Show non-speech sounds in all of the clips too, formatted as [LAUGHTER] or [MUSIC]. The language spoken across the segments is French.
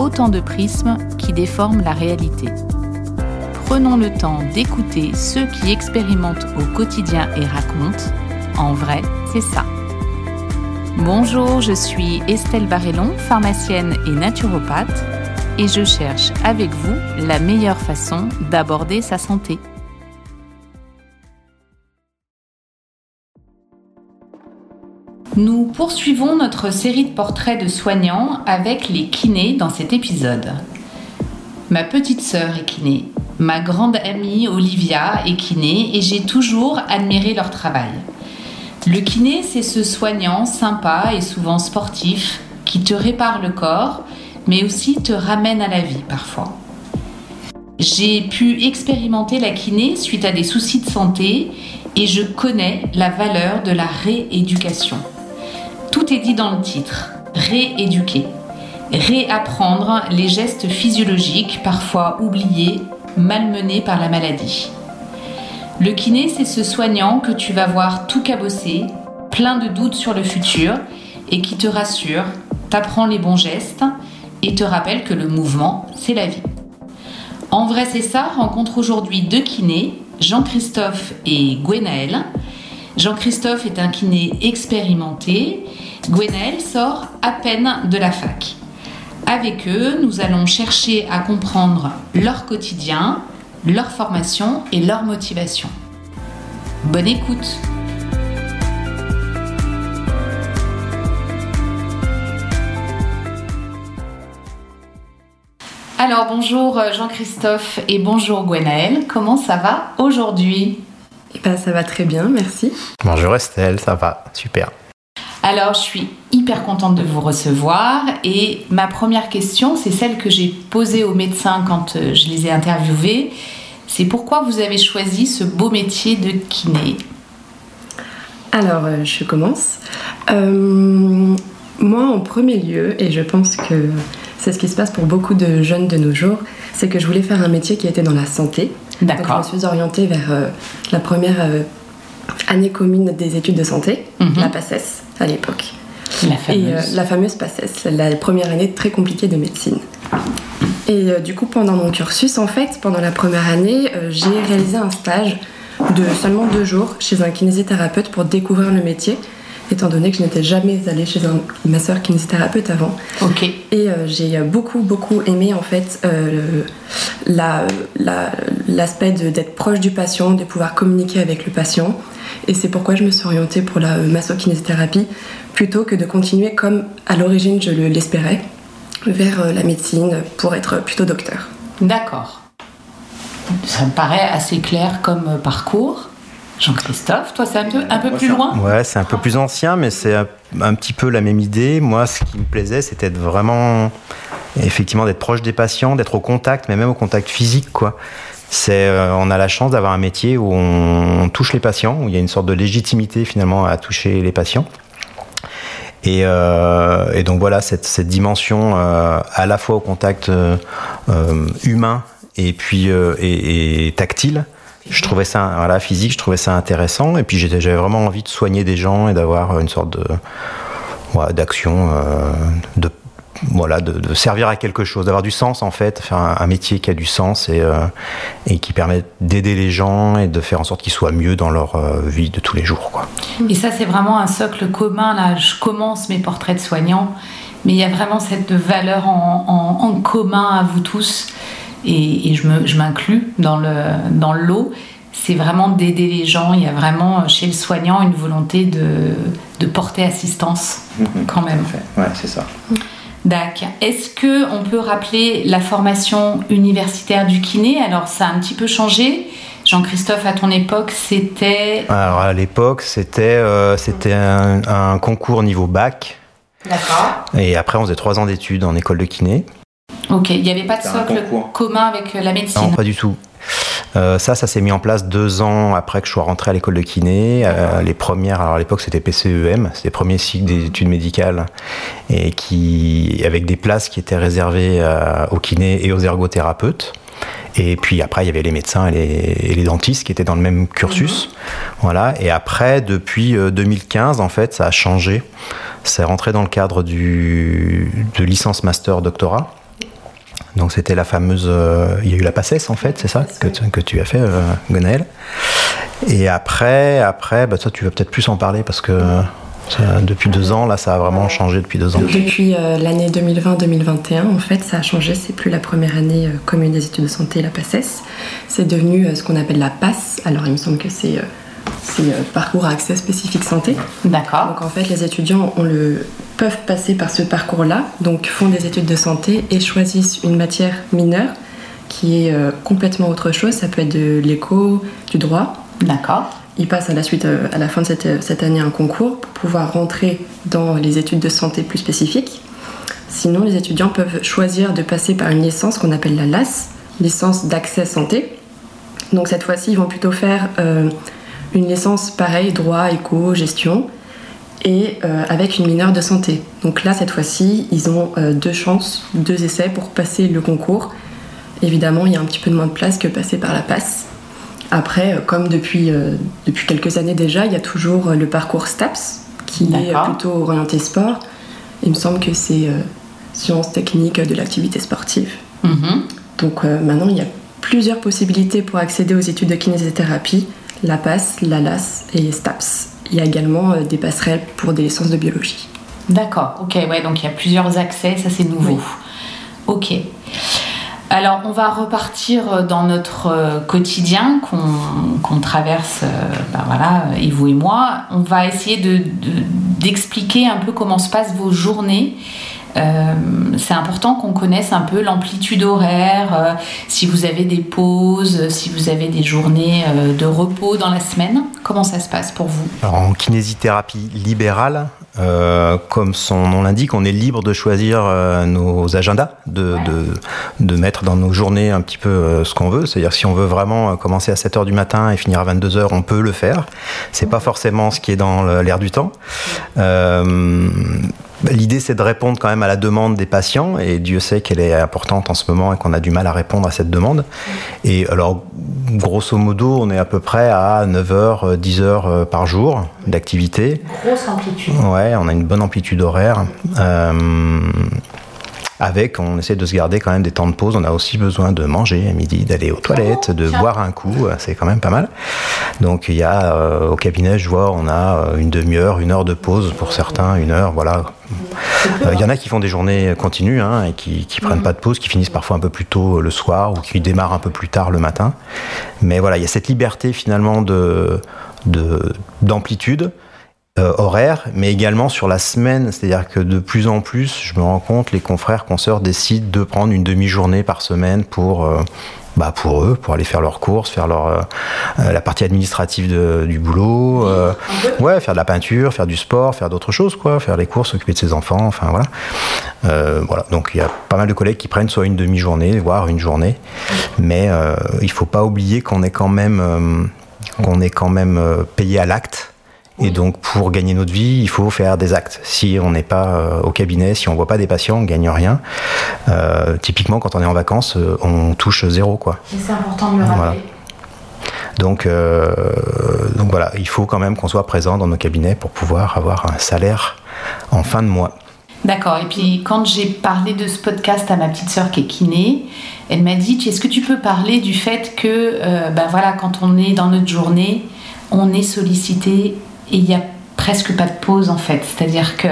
autant de prismes qui déforment la réalité. Prenons le temps d'écouter ceux qui expérimentent au quotidien et racontent. En vrai, c'est ça. Bonjour, je suis Estelle Barrellon, pharmacienne et naturopathe, et je cherche avec vous la meilleure façon d'aborder sa santé. Poursuivons notre série de portraits de soignants avec les kinés dans cet épisode. Ma petite sœur est kiné, ma grande amie Olivia est kiné et j'ai toujours admiré leur travail. Le kiné, c'est ce soignant sympa et souvent sportif qui te répare le corps, mais aussi te ramène à la vie parfois. J'ai pu expérimenter la kiné suite à des soucis de santé et je connais la valeur de la rééducation. Tout est dit dans le titre, rééduquer. Réapprendre les gestes physiologiques parfois oubliés, malmenés par la maladie. Le kiné, c'est ce soignant que tu vas voir tout cabossé, plein de doutes sur le futur et qui te rassure, t'apprend les bons gestes et te rappelle que le mouvement, c'est la vie. En vrai, c'est ça, rencontre aujourd'hui deux kinés, Jean-Christophe et Gwenaël. Jean-Christophe est un kiné expérimenté, Gwenaël sort à peine de la fac. Avec eux, nous allons chercher à comprendre leur quotidien, leur formation et leur motivation. Bonne écoute Alors bonjour euh, Jean-Christophe et bonjour Gwenaël, comment ça va aujourd'hui? Eh ben, ça va très bien, merci. Bonjour Estelle, ça va, super. Alors, je suis hyper contente de vous recevoir et ma première question, c'est celle que j'ai posée aux médecins quand euh, je les ai interviewés. C'est pourquoi vous avez choisi ce beau métier de kiné? Alors, euh, je commence. Euh, moi, en premier lieu, et je pense que c'est ce qui se passe pour beaucoup de jeunes de nos jours, c'est que je voulais faire un métier qui était dans la santé. Donc, je me suis orientée vers la première année commune des études de santé, Mhm. la PACES à l'époque. La Et euh, la fameuse PACES, la première année très compliquée de médecine. Et euh, du coup, pendant mon cursus, en fait, pendant la première année, euh, j'ai réalisé un stage de seulement deux jours chez un kinésithérapeute pour découvrir le métier, étant donné que je n'étais jamais allée chez un masseur kinésithérapeute avant. Ok. Et euh, j'ai beaucoup, beaucoup aimé en fait euh, la- la- l'aspect de- d'être proche du patient, de pouvoir communiquer avec le patient. Et c'est pourquoi je me suis orientée pour la massokinésithérapie plutôt que de continuer comme à l'origine je le- l'espérais vers euh, la médecine pour être plutôt docteur. D'accord. Ça me paraît assez clair comme euh, parcours. Jean-Christophe, toi, c'est un peu, un peu plus loin Ouais, c'est un peu plus ancien, mais c'est un, un petit peu la même idée. Moi, ce qui me plaisait, c'était vraiment, effectivement, d'être proche des patients, d'être au contact, mais même au contact physique, quoi. C'est, euh, on a la chance d'avoir un métier où on, touche les patients, où il y a une sorte de légitimité finalement à toucher les patients. Et, euh, et donc voilà, cette, cette dimension euh, à la fois au contact humain et puis euh, et, et tactile, je trouvais ça, physique, je trouvais ça intéressant. Et puis j'avais vraiment envie de soigner des gens et d'avoir une sorte de d'action, euh, de voilà, de, servir à quelque chose, d'avoir du sens en fait, faire un, métier qui a du sens et, euh, et qui permet d'aider les gens et de faire en sorte qu'ils soient mieux dans leur euh, vie de tous les jours. Et ça, c'est vraiment un socle commun. Là, je commence mes portraits de soignants, mais il y a vraiment cette valeur en commun à vous tous. Et, et je m'inclus dans le, dans le lot. C'est vraiment d'aider les gens. Il y a vraiment chez le soignant une volonté de, de porter assistance, quand même. Ouais, c'est ça. Dac. Est-ce que on peut rappeler la formation universitaire du kiné? Alors, ça a un petit peu changé. Jean-Christophe, à ton époque, c'était. Alors à l'époque, c'était euh, c'était un, un concours niveau bac. D'accord. Et après, on faisait trois ans d'études en école de kiné. Ok, il n'y avait pas de socle commun avec euh, la médecine. Non, pas du tout. Euh, ça, ça s'est mis en place deux ans après que je sois rentré à l'école de kiné. Euh, les premières, alors à l'époque c'était PCEM, c'était les premiers cycles des études médicales, et qui, avec des places qui étaient réservées euh, aux kinés et aux ergothérapeutes. Et puis après, il y avait les médecins et les, et les dentistes qui étaient dans le même cursus. Voilà. Et après, depuis euh, 2015, en fait, ça a changé. C'est rentré dans le cadre du, de licence master doctorat. Donc c'était la fameuse, euh, il y a eu la PACES en fait, c'est ça que tu, que tu as fait, euh, Gonaël. Et après, après, bah, toi tu vas peut-être plus en parler parce que ça, depuis deux ans, là, ça a vraiment changé depuis deux ans. Depuis euh, l'année 2020-2021, en fait, ça a changé. C'est plus la première année euh, commune des études de santé, la PACES. C'est devenu euh, ce qu'on appelle la PASS. Alors, il me semble que c'est c'est, euh, parcours à accès spécifique santé. D'accord. Donc, en fait, les étudiants on le, peuvent passer par ce parcours-là, donc font des études de santé et choisissent une matière mineure qui est euh, complètement autre chose. Ça peut être de l'éco, du droit. D'accord. Ils passent à la suite, euh, à la fin de cette, cette année, un concours pour pouvoir rentrer dans les études de santé plus spécifiques. Sinon, les étudiants peuvent choisir de passer par une licence qu'on appelle la LAS, licence d'accès santé. Donc cette fois-ci, ils vont plutôt faire euh, une licence pareille, droit, éco, gestion, et euh, avec une mineure de santé. Donc là, cette fois-ci, ils ont euh, deux chances, deux essais pour passer le concours. Évidemment, il y a un petit peu de moins de place que passer par la passe. Après, euh, comme depuis, euh, depuis quelques années déjà, il y a toujours le parcours STAPS, qui est plutôt orienté sport. Il me semble que c'est sciences techniques de l'activité sportive. Mhm. Donc maintenant, il y a plusieurs possibilités pour accéder aux études de kinésithérapie, la PAS, la LAS et STAPS. Il y a également euh, des passerelles pour des licences de biologie. D'accord. Ok, ouais, donc il y a plusieurs accès, ça c'est nouveau. Oui. Ok. Alors, on va repartir dans notre euh, quotidien qu'on traverse, euh, ben voilà, euh, et vous et moi. On va essayer de- de- d'expliquer un peu comment se passent vos journées. Euh, c'est important qu'on connaisse un peu l'amplitude horaire, euh, si vous avez des pauses, si vous avez des journées euh, de repos dans la semaine. Comment ça se passe pour vous? Alors, en kinésithérapie libérale, euh, comme son nom l'indique, on est libre de choisir euh, nos agendas, de, de, de mettre dans nos journées un petit peu euh, ce qu'on veut. C'est-à-dire si on veut vraiment euh, commencer à 7h du matin et finir à 22h, on peut le faire. C'est pas forcément ce qui est dans l'air du temps. Euh, L'idée, c'est de répondre quand même à la demande des patients, et Dieu sait qu'elle est importante en ce moment et qu'on a du mal à répondre à cette demande. Et alors, grosso modo, on est à peu près à 9h, 10h par jour d'activité. Grosse amplitude. Ouais, on a une bonne amplitude horaire. Euh, avec, on essaie de se garder quand même des temps de pause. On a aussi besoin de manger à midi, d'aller aux toilettes, de boire un coup. C'est quand même pas mal. Donc il y a euh, au cabinet, je vois, on a euh, une demi-heure, une heure de pause pour certains, une heure, voilà. Euh, Il y en a qui font des journées continues hein, et qui, qui prennent pas de pause, qui finissent parfois un peu plus tôt le soir ou qui démarrent un peu plus tard le matin. Mais voilà, il y a cette liberté finalement de de- d'amplitude euh, horaire, mais également sur la semaine. C'est-à-dire que de plus en plus, je me rends compte, les confrères, consoeurs décident de prendre une demi-journée par semaine pour, euh, bah pour eux, pour aller faire leurs courses, faire leur, euh, euh, la partie administrative du boulot, ouais, faire de la peinture, faire du sport, faire d'autres choses, quoi, faire les courses, s'occuper de ses enfants, enfin voilà. Voilà. Donc il y a pas mal de collègues qui prennent soit une demi-journée, voire une journée, mais euh, il faut pas oublier qu'on est quand même, qu'on est quand même payé à l'acte. Et donc, pour gagner notre vie, il faut faire des actes. Si on n'est pas euh, au cabinet, si on voit pas des patients, on gagne rien. Euh, typiquement, quand on est en vacances, euh, on touche zéro, quoi. C'est important de le Voilà. rappeler. Donc, euh, donc voilà, il faut quand même qu'on soit présent dans nos cabinets pour pouvoir avoir un salaire en fin de mois. D'accord. Et puis quand j'ai parlé de ce podcast à ma petite sœur qui est kiné, elle m'a dit est-ce que tu peux parler du fait que euh, ben voilà quand on est dans notre journée, on est sollicité et il n'y a presque pas de pause en fait. C'est-à-dire que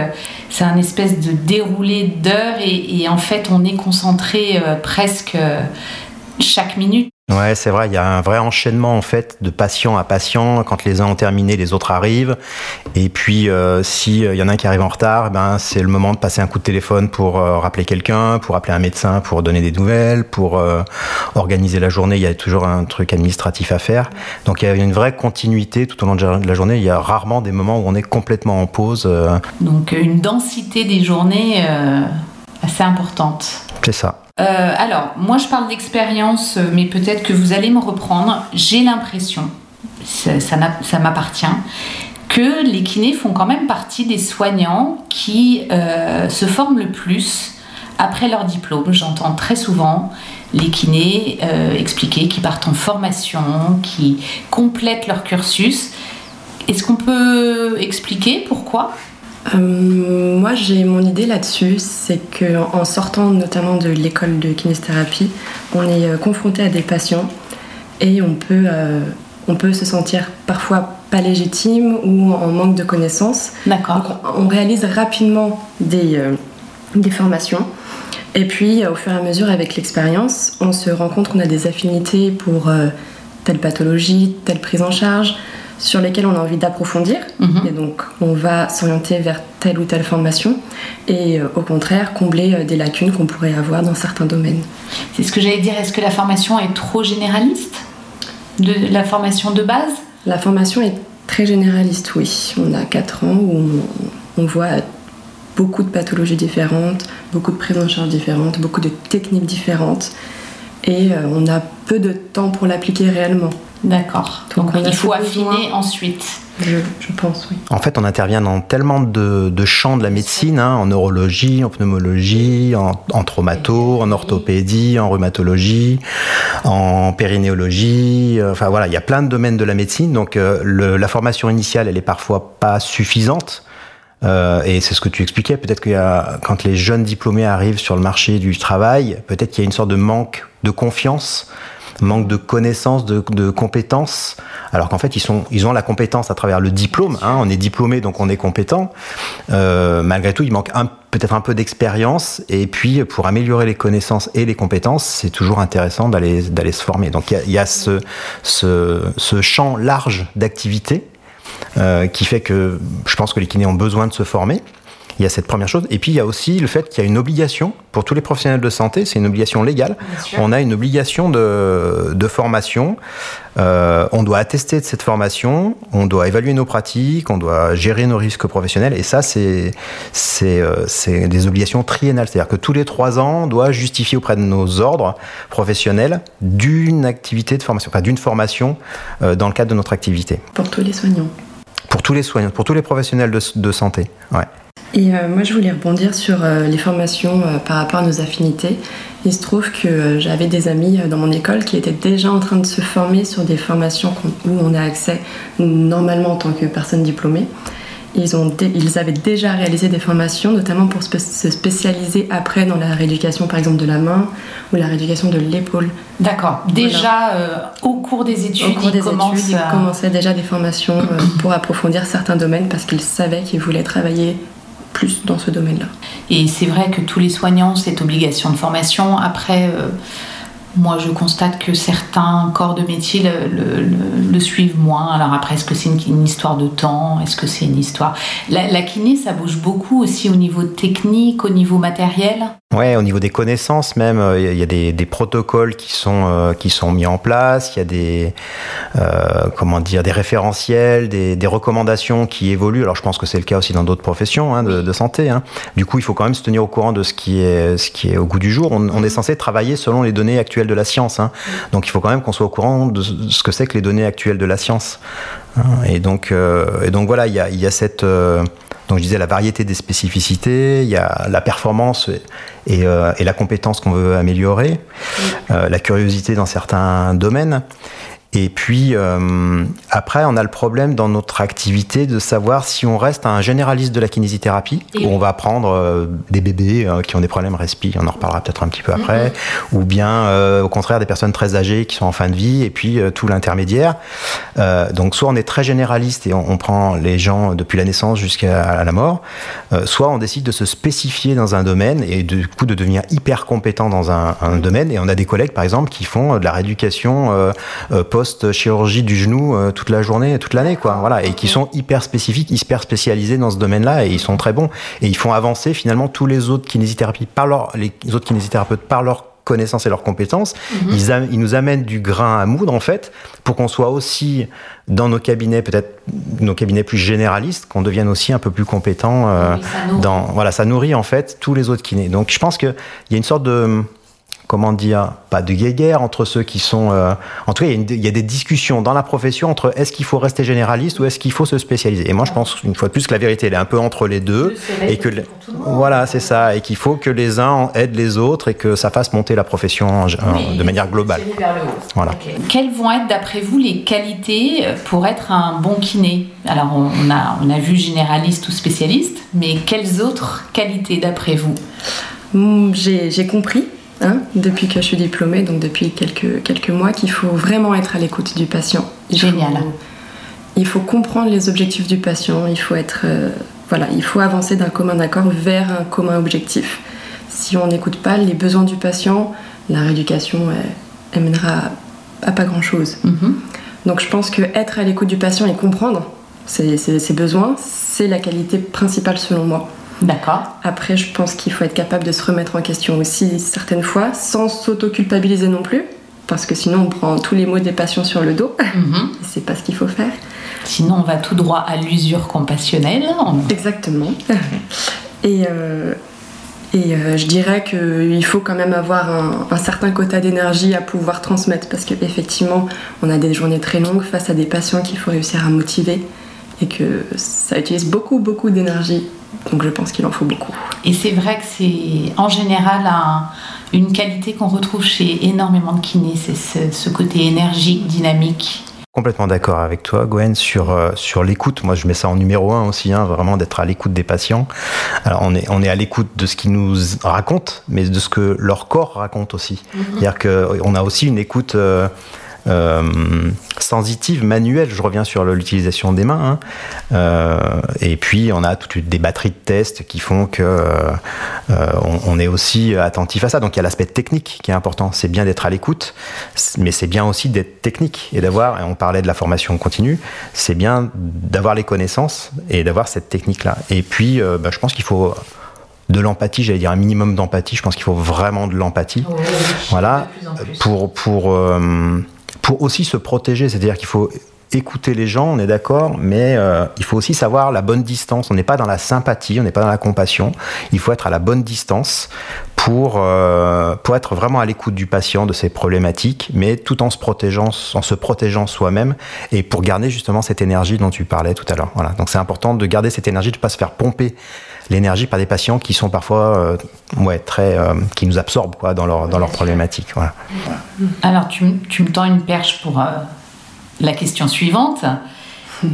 c'est un espèce de déroulé d'heures et, et en fait on est concentré euh, presque euh, chaque minute. Ouais, c'est vrai, il y a un vrai enchaînement en fait de patient à patient. Quand les uns ont terminé, les autres arrivent. Et puis, euh, si il y en a un qui arrive en retard, eh ben c'est le moment de passer un coup de téléphone pour euh, rappeler quelqu'un, pour appeler un médecin, pour donner des nouvelles, pour euh, organiser la journée. Il y a toujours un truc administratif à faire. Donc il y a une vraie continuité tout au long de la journée. Il y a rarement des moments où on est complètement en pause. euh, Donc une densité des journées euh, assez importante. c'est ça. Euh, alors, moi je parle d'expérience, mais peut-être que vous allez me reprendre. J'ai l'impression, ça, m'appartient, que les kinés font quand même partie des soignants qui euh, se forment le plus après leur diplôme. J'entends très souvent les kinés euh, expliquer qu'ils partent en formation, qui complètent leur cursus. Est-ce qu'on peut expliquer pourquoi? Euh, moi, j'ai mon idée là-dessus, c'est qu'en sortant notamment de l'école de kinésithérapie, on est confronté à des patients et on peut, on peut se sentir parfois pas légitime ou en manque de connaissances. D'accord. On, réalise rapidement des, euh, des formations. Et puis, au fur et à mesure, avec l'expérience, on se rend compte qu'on a des affinités pour euh, telle pathologie, telle prise en charge, sur lesquelles on a envie d'approfondir. Mhm. Et donc, on va s'orienter vers telle ou telle formation et, euh, au contraire, combler des lacunes qu'on pourrait avoir dans certains domaines. C'est ce que j'allais dire. Est-ce que la formation est trop généraliste de la formation de base? La formation est très généraliste, oui. On a 4 ans où on, voit beaucoup de pathologies différentes, beaucoup de prises en charge différentes, beaucoup de techniques différentes. Et euh, on a peu de temps pour l'appliquer réellement. D'accord. Donc, il faut affiner ensuite. Je, pense, oui. En fait, on intervient dans tellement de, champs de la médecine, hein, en neurologie, en pneumologie, en, traumato, en orthopédie, en rhumatologie, en périnéologie. Euh, enfin voilà, il y a plein de domaines de la médecine. Donc euh, la formation initiale, elle est parfois pas suffisante. Euh, et c'est ce que tu expliquais. Peut-être que quand les jeunes diplômés arrivent sur le marché du travail, peut-être qu'il y a une sorte de manque de confiance manque de connaissances, de, de compétences, alors qu'en fait ils, sont, ils ont la compétence à travers le diplôme, hein, on est diplômé donc on est compétent, euh, malgré tout il manque peut-être un peu d'expérience, et puis pour améliorer les connaissances et les compétences, c'est toujours intéressant d'aller se former. Donc il y a, ce, ce, ce champ large d'activités euh, qui fait que je pense que les kinés ont besoin de se former. Il y a cette première chose. Et puis il y a aussi le fait qu'il y a une obligation pour tous les professionnels de santé, c'est une obligation légale. On a une obligation de, de formation. Euh, on doit attester de cette formation, on doit évaluer nos pratiques, on doit gérer nos risques professionnels. Et ça, c'est euh, des obligations triennales. C'est-à-dire que tous les trois ans, on doit justifier auprès de nos ordres professionnels d'une activité de formation, enfin d'une formation euh, dans le cadre de notre activité. Pour tous les soignants. Pour tous les soignants, pour tous les professionnels de, de santé. Ouais. Et euh, moi, je voulais rebondir sur euh, les formations euh, par rapport à nos affinités. Il se trouve que j'avais des amis dans mon école qui étaient déjà en train de se former sur des formations où on a accès normalement en tant que personne diplômée. Ils, ont ils avaient déjà réalisé des formations, notamment pour se spécialiser après dans la rééducation, par exemple, de la main ou la rééducation de l'épaule. D'accord. Déjà, au cours des études, au cours des études, ils commençaient déjà des formations pour approfondir certains domaines parce qu'ils savaient qu'ils voulaient travailler dans ce domaine-là. Et c'est vrai que tous les soignants, cette obligation de formation, après, euh, moi je constate que certains corps de métier le, suivent moins. Alors après, est-ce que c'est une, histoire de temps? Est-ce que c'est une histoire... La, la, kiné, ça bouge beaucoup aussi au niveau technique, au niveau matériel Ouais, au niveau des connaissances même, il euh, y a des, des protocoles qui sont euh, qui sont mis en place. Il y a des euh, comment dire des référentiels, des, des, recommandations qui évoluent. Alors je pense que c'est le cas aussi dans d'autres professions hein, de, de, santé. Hein. Du coup, il faut quand même se tenir au courant de ce qui est ce qui est au goût du jour. On, on est censé travailler selon les données actuelles de la science. Hein. Donc il faut quand même qu'on soit au courant de ce que c'est que les données actuelles de la science. Hein. Et donc euh, et donc voilà, il y a, il y a cette euh, donc je disais la variété des spécificités, il y a la performance et, euh, et la compétence qu'on veut améliorer, la curiosité dans certains domaines. Et puis euh, après, on a le problème dans notre activité de savoir si on reste un généraliste de la kinésithérapie, où on va prendre euh, des bébés euh, qui ont des problèmes respi, on en reparlera peut-être un petit peu après, mm-hmm. ou bien au contraire des personnes très âgées qui sont en fin de vie, et puis tout l'intermédiaire. donc soit on est très généraliste et on, on prend les gens depuis la naissance jusqu'à la mort, soit on décide de se spécifier dans un domaine et du coup de devenir hyper compétent dans un, un domaine. Et on a des collègues par exemple qui font de la rééducation post-chirurgie du genou euh, toute la journée, toute l'année, quoi. Voilà, et qui sont hyper spécifiques, hyper spécialisés dans ce domaine-là, et ils sont très bons. Et ils font avancer finalement tous les autres kinésithérapies par leur, les autres kinésithérapeutes par leur connaissances et leurs compétences. Mhm. ils, ils, nous amènent du grain à moudre, en fait, pour qu'on soit aussi dans nos cabinets, peut-être nos cabinets plus généralistes, qu'on devienne aussi un peu plus compétent. Euh, dans, voilà, ça nourrit, en fait, tous les autres kinés. Donc, je pense qu'il y a une sorte de comment dire, pas de guéguerre entre ceux qui sont. Euh, en tout cas, il y, a il y, a des discussions dans la profession entre est-ce qu'il faut rester généraliste ou est-ce qu'il faut se spécialiser. Et moi, je pense une fois de plus que la vérité, elle est un peu entre les deux. Et que voilà, c'est ça, et qu'il faut que les uns aident les autres et que ça fasse monter la profession oui, de manière globale. Voilà. Okay. Quelles vont être, d'après vous, les qualités pour être un bon kiné? Alors, on a, on a vu généraliste ou spécialiste, mais quelles autres qualités, d'après vous? J'ai compris Hein, depuis que je suis diplômée, donc depuis quelques, quelques mois, qu'il faut vraiment être à l'écoute du patient. Il Génial. Faut, il faut comprendre les objectifs du patient, il faut, être, euh, voilà, il faut avancer d'un commun accord vers un commun objectif. Si on n'écoute pas les besoins du patient, la rééducation, elle, elle mènera à pas grand-chose. Mm -hmm. Donc je pense que être à l'écoute du patient et comprendre ses, ses, ses besoins, c'est la qualité principale selon moi. D'accord. Après, je pense qu'il faut être capable de se remettre en question aussi certaines fois, sans s'auto-culpabiliser non plus, parce que sinon on prend tous les mots des patients sur le dos. Mm -hmm. C'est pas ce qu'il faut faire. Sinon, on va tout droit à l'usure compassionnelle. On... Exactement. [LAUGHS] et euh, et euh, je dirais qu'il faut quand même avoir un, un certain quota d'énergie à pouvoir transmettre, parce qu'effectivement, on a des journées très longues face à des patients qu'il faut réussir à motiver et que ça utilise beaucoup, beaucoup d'énergie donc je pense qu'il en faut beaucoup. Et c'est vrai que c'est en général un, une qualité qu'on retrouve chez énormément de kinés, c'est ce, ce, côté énergique, dynamique. Complètement d'accord avec toi, Gwen, sur, euh, sur l'écoute. Moi, je mets ça en numéro un aussi, hein, vraiment d'être à l'écoute des patients. Alors, on est, on est à l'écoute de ce qu'ils nous racontent, mais de ce que leur corps raconte aussi. Mm -hmm. C'est-à-dire qu'on a aussi une écoute. Euh, euh, sensitive, manuelle. Je reviens sur l'utilisation des mains. Hein. Euh, et puis, on a toutes des batteries de tests qui font que euh, on, on, est aussi attentif à ça. Donc, il y a l'aspect technique qui est important. C'est bien d'être à l'écoute, mais c'est bien aussi d'être technique et d'avoir. Et on parlait de la formation continue. C'est bien d'avoir les connaissances et d'avoir cette technique-là. Et puis, euh, bah, je pense qu'il faut de l'empathie, j'allais dire un minimum d'empathie. Je pense qu'il faut vraiment de l'empathie. Oui, voilà, pour pour euh, pour aussi se protéger, c'est-à-dire qu'il faut écouter les gens, on est d'accord, mais euh, il faut aussi savoir la bonne distance. On n'est pas dans la sympathie, on n'est pas dans la compassion. Il faut être à la bonne distance pour, euh, pour être vraiment à l'écoute du patient, de ses problématiques, mais tout en se protégeant, en se protégeant soi-même et pour garder justement cette énergie dont tu parlais tout à l'heure. Voilà. Donc c'est important de garder cette énergie, de ne pas se faire pomper l'énergie par des patients qui sont parfois euh, ouais, très, euh, qui nous absorbent quoi, dans leur, dans leurs problématiques. Voilà. Alors tu, tu, me tends une perche pour euh, la question suivante.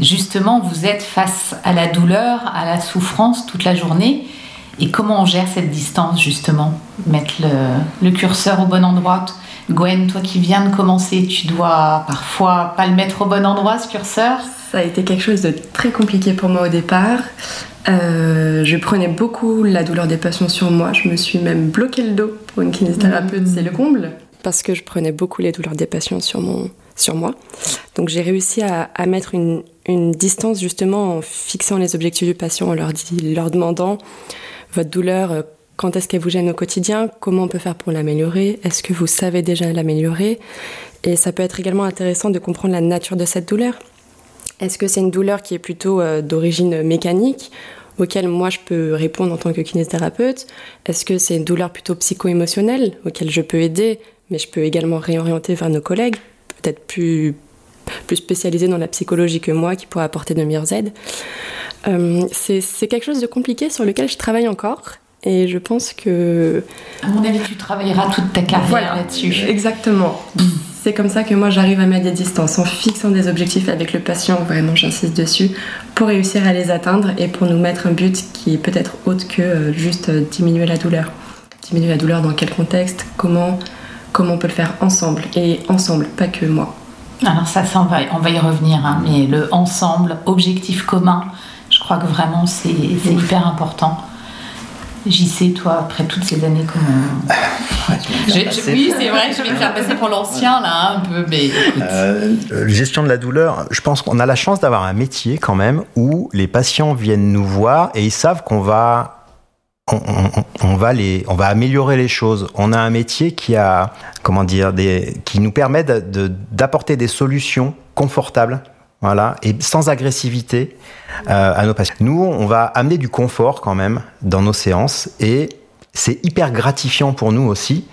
Justement, vous êtes face à la douleur, à la souffrance toute la journée. Et comment on gère cette distance, justement? Mettre le, le, curseur au bon endroit Gwen, toi qui viens de commencer, tu dois parfois pas le mettre au bon endroit, ce curseur? Ça a été quelque chose de très compliqué pour moi au départ. Euh, je prenais beaucoup la douleur des patients sur moi. Je me suis même bloqué le dos pour une kinésithérapeute, mmh. c'est le comble. Parce que je prenais beaucoup les douleurs des patients sur, mon, sur moi. Donc j'ai réussi à, mettre une, distance justement en fixant les objectifs du patient, en leur, dit, leur demandant votre douleur, quand est-ce qu'elle vous gêne au quotidien, comment on peut faire pour l'améliorer, est-ce que vous savez déjà l'améliorer? Et ça peut être également intéressant de comprendre la nature de cette douleur. Est-ce que c'est une douleur qui est plutôt euh, d'origine mécanique auquel moi je peux répondre en tant que kinésithérapeute? Est-ce que c'est une douleur plutôt psycho-émotionnelle auquel je peux aider, mais je peux également réorienter vers nos collègues, peut-être plus, plus spécialisés dans la psychologie que moi, qui pourraient apporter de meilleures aides euh, C'est quelque chose de compliqué sur lequel je travaille encore. Et je pense que... À mon avis, tu travailleras toute ta carrière voilà, là-dessus. Exactement. C'est comme ça que moi j'arrive à mettre des distances en fixant des objectifs avec le patient, vraiment j'insiste dessus, pour réussir à les atteindre et pour nous mettre un but qui est peut-être autre que juste diminuer la douleur. Diminuer la douleur dans quel contexte Comment Comment on peut le faire ensemble Et ensemble, pas que moi. Alors ça, ça on, va, on va y revenir, hein, mais le ensemble, objectif commun, je crois que vraiment c'est hyper important. J'y sais, toi, après toutes ces années, comment. [LAUGHS] Ouais, je, je, oui, c'est vrai, je vais te faire passer pour l'ancien, là, un peu, mais. Euh, gestion de la douleur, je pense qu'on a la chance d'avoir un métier, quand même, où les patients viennent nous voir et ils savent qu'on va. On, on, on, va les, on va améliorer les choses. On a un métier qui a, comment dire, des, qui nous permet d'apporter de, des solutions confortables voilà, et sans agressivité euh, à nos patients. Nous, on va amener du confort quand même dans nos séances et c'est hyper gratifiant pour nous aussi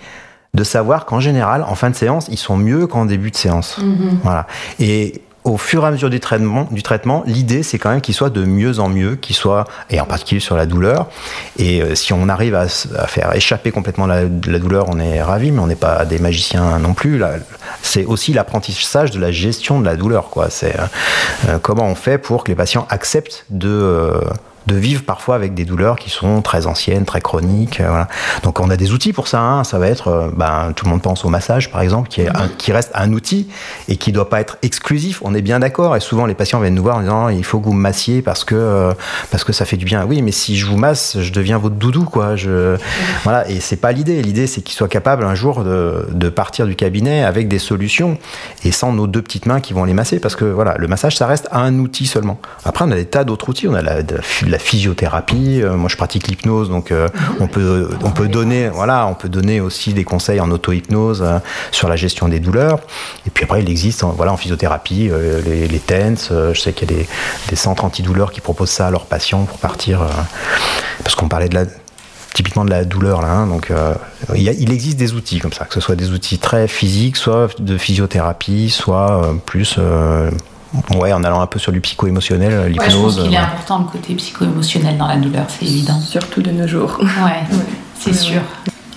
de savoir qu'en général, en fin de séance, ils sont mieux qu'en début de séance. Voilà. Et au fur et à mesure du traitement, l'idée c'est quand même qu'il soit de mieux en mieux, qu'il soit, et en particulier sur la douleur. Et euh, si on arrive à, faire échapper complètement la, douleur, on est ravi, mais on n'est pas des magiciens non plus. C'est aussi l'apprentissage de la gestion de la douleur. quoi. C'est euh, euh, comment on fait pour que les patients acceptent de de vivre parfois avec des douleurs qui sont très anciennes, très chroniques. euh. Donc on a des outils pour ça. hein. Ça va être, euh, ben, tout le monde pense au massage par exemple, qui, est qui reste un outil et qui doit pas être exclusif. On est bien d'accord. Et souvent les patients viennent nous voir en disant il faut que vous me massiez parce que euh, parce que ça fait du bien. Oui, mais si je vous masse, je deviens votre doudou quoi. Je voilà. Et c'est pas l'idée. L'idée c'est qu'ils soient capables un jour de, partir du cabinet avec des solutions et sans nos deux petites mains qui vont les masser parce que voilà, le massage ça reste un outil seulement. Après on a des tas d'autres outils. On a la physiothérapie. Euh, moi je pratique l'hypnose donc euh, on peut on peut donner voilà on peut donner aussi des conseils en auto-hypnose euh, sur la gestion des douleurs. Et puis après il existe en, voilà en physiothérapie les, les TENS. je sais qu'il y a des, des centres antidouleurs qui proposent ça à leurs patients pour partir parce qu'on parlait de la typiquement de la douleur là. hein, donc il, existe des outils comme ça, que ce soit des outils très physiques, soit de physiothérapie, soit plus ouais en allant un peu sur du psycho-émotionnel, Ouais, je pense l'hypnose. qu'il est important le côté psycho-émotionnel dans la douleur, c'est évident. Surtout de nos jours. Ouais, c'est sûr.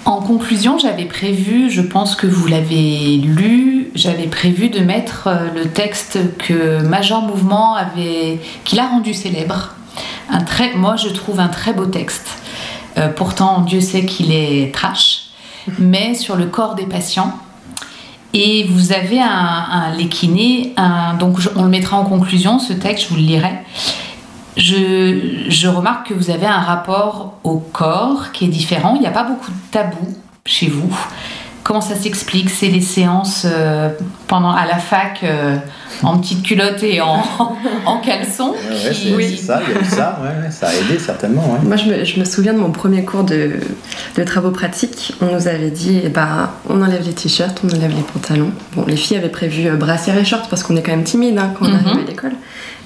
En conclusion, j'avais prévu, je pense que vous l'avez lu, j'avais prévu de mettre euh, le texte que Major Mouvement avait, qu'il a rendu célèbre. Un très, moi, je trouve un très beau texte. Euh, pourtant, Dieu sait qu'il est trash, [LAUGHS] mais sur le corps des patients. Et vous avez un, un donc on le mettra en conclusion, ce texte, je vous le lirai. Je remarque que vous avez un rapport au corps qui est différent. Il n'y a pas beaucoup de tabous chez vous. Comment ça s'explique C'est les séances euh, pendant à la fac euh, en petite culotte et en, [LAUGHS] en caleçon qui- il y a eu ça, ouais, ça a aidé certainement. Moi, je me, je me souviens de mon premier cours de, de travaux pratiques. On nous avait dit, eh ben, on enlève les t-shirts, on enlève les pantalons. Bon, les filles avaient prévu euh, brassière et short parce qu'on est quand même timide hein, quand on Mhm. arrive à l'école.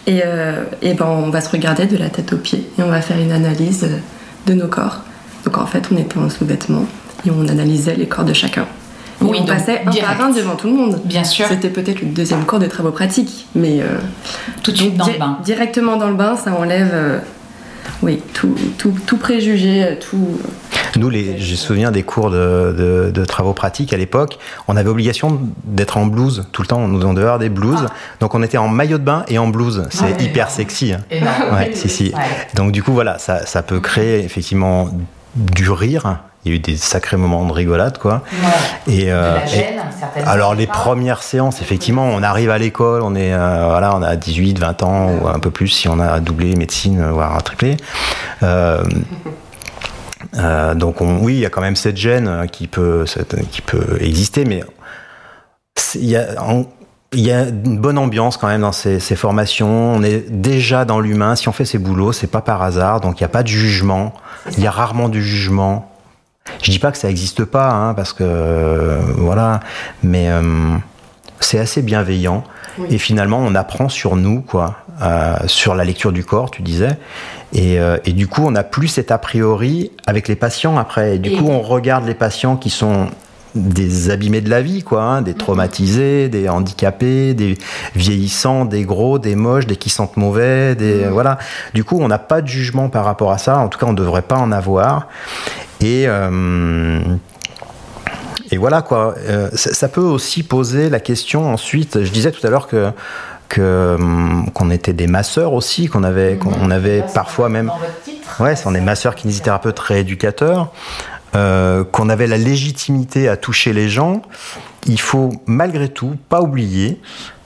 Et, euh, et ben, on va se regarder de la tête aux pieds et on va faire une analyse de nos corps. Donc en fait, on était en sous-vêtements et on analysait les corps de chacun. Et Oui, on passait un direct. par un devant tout le monde. Bien sûr, C'était peut-être le deuxième cours de travaux pratiques, mais euh, tout de suite dans di- le bain. directement dans le bain, ça enlève euh, oui, tout, tout, tout préjugé, tout. Nous, les, je me souviens des cours de, de- de travaux pratiques à l'époque. On avait obligation d'être en blouse tout le temps. Nous on devait avoir des blouses. Donc on était en maillot de bain et en blouse. C'est Ah ouais. hyper sexy. hein. Énorme. Ouais, si, si. Ouais. Donc du coup, voilà, ça, ça peut créer effectivement du rire. Il y a eu des sacrés moments de rigolade, quoi. Et, euh, et- alors les premières séances, effectivement, on arrive à l'école, on est euh, voilà, on a 18, 20 ans ou un peu plus si on a doublé médecine, voire triplé. Euh, euh, donc on- oui, il y a quand même cette gêne qui peut cette- qui peut exister, mais il y a en- il y a une bonne ambiance quand même dans ces, ces formations. On est déjà dans l'humain. Si on fait ses boulots, c'est pas par hasard. Donc il n'y a pas de jugement. Il y a rarement du jugement. Je dis pas que ça n'existe pas, hein, parce que euh, voilà, mais euh, c'est assez bienveillant. Et finalement, on apprend sur nous, quoi, euh, sur la lecture du corps, tu disais. Et, et du coup, on n'a plus cet a priori avec les patients après. Et du Et- coup, on regarde les patients qui sont des abîmés de la vie, quoi, hein, des traumatisés, des handicapés, des vieillissants, des gros, des moches, des qui sentent mauvais, des voilà. Du coup, on n'a pas de jugement par rapport à ça. En tout cas, on ne devrait pas en avoir. Et euh, et voilà quoi. Euh, ça, ça peut aussi poser la question ensuite. Je disais tout à l'heure que que hum, qu'on était des masseurs aussi, qu'on avait qu'on avait parfois même Ouais, on est masseur, kinésithérapeute, rééducateur, euh, qu'on avait la légitimité à toucher les gens. Il faut malgré tout pas oublier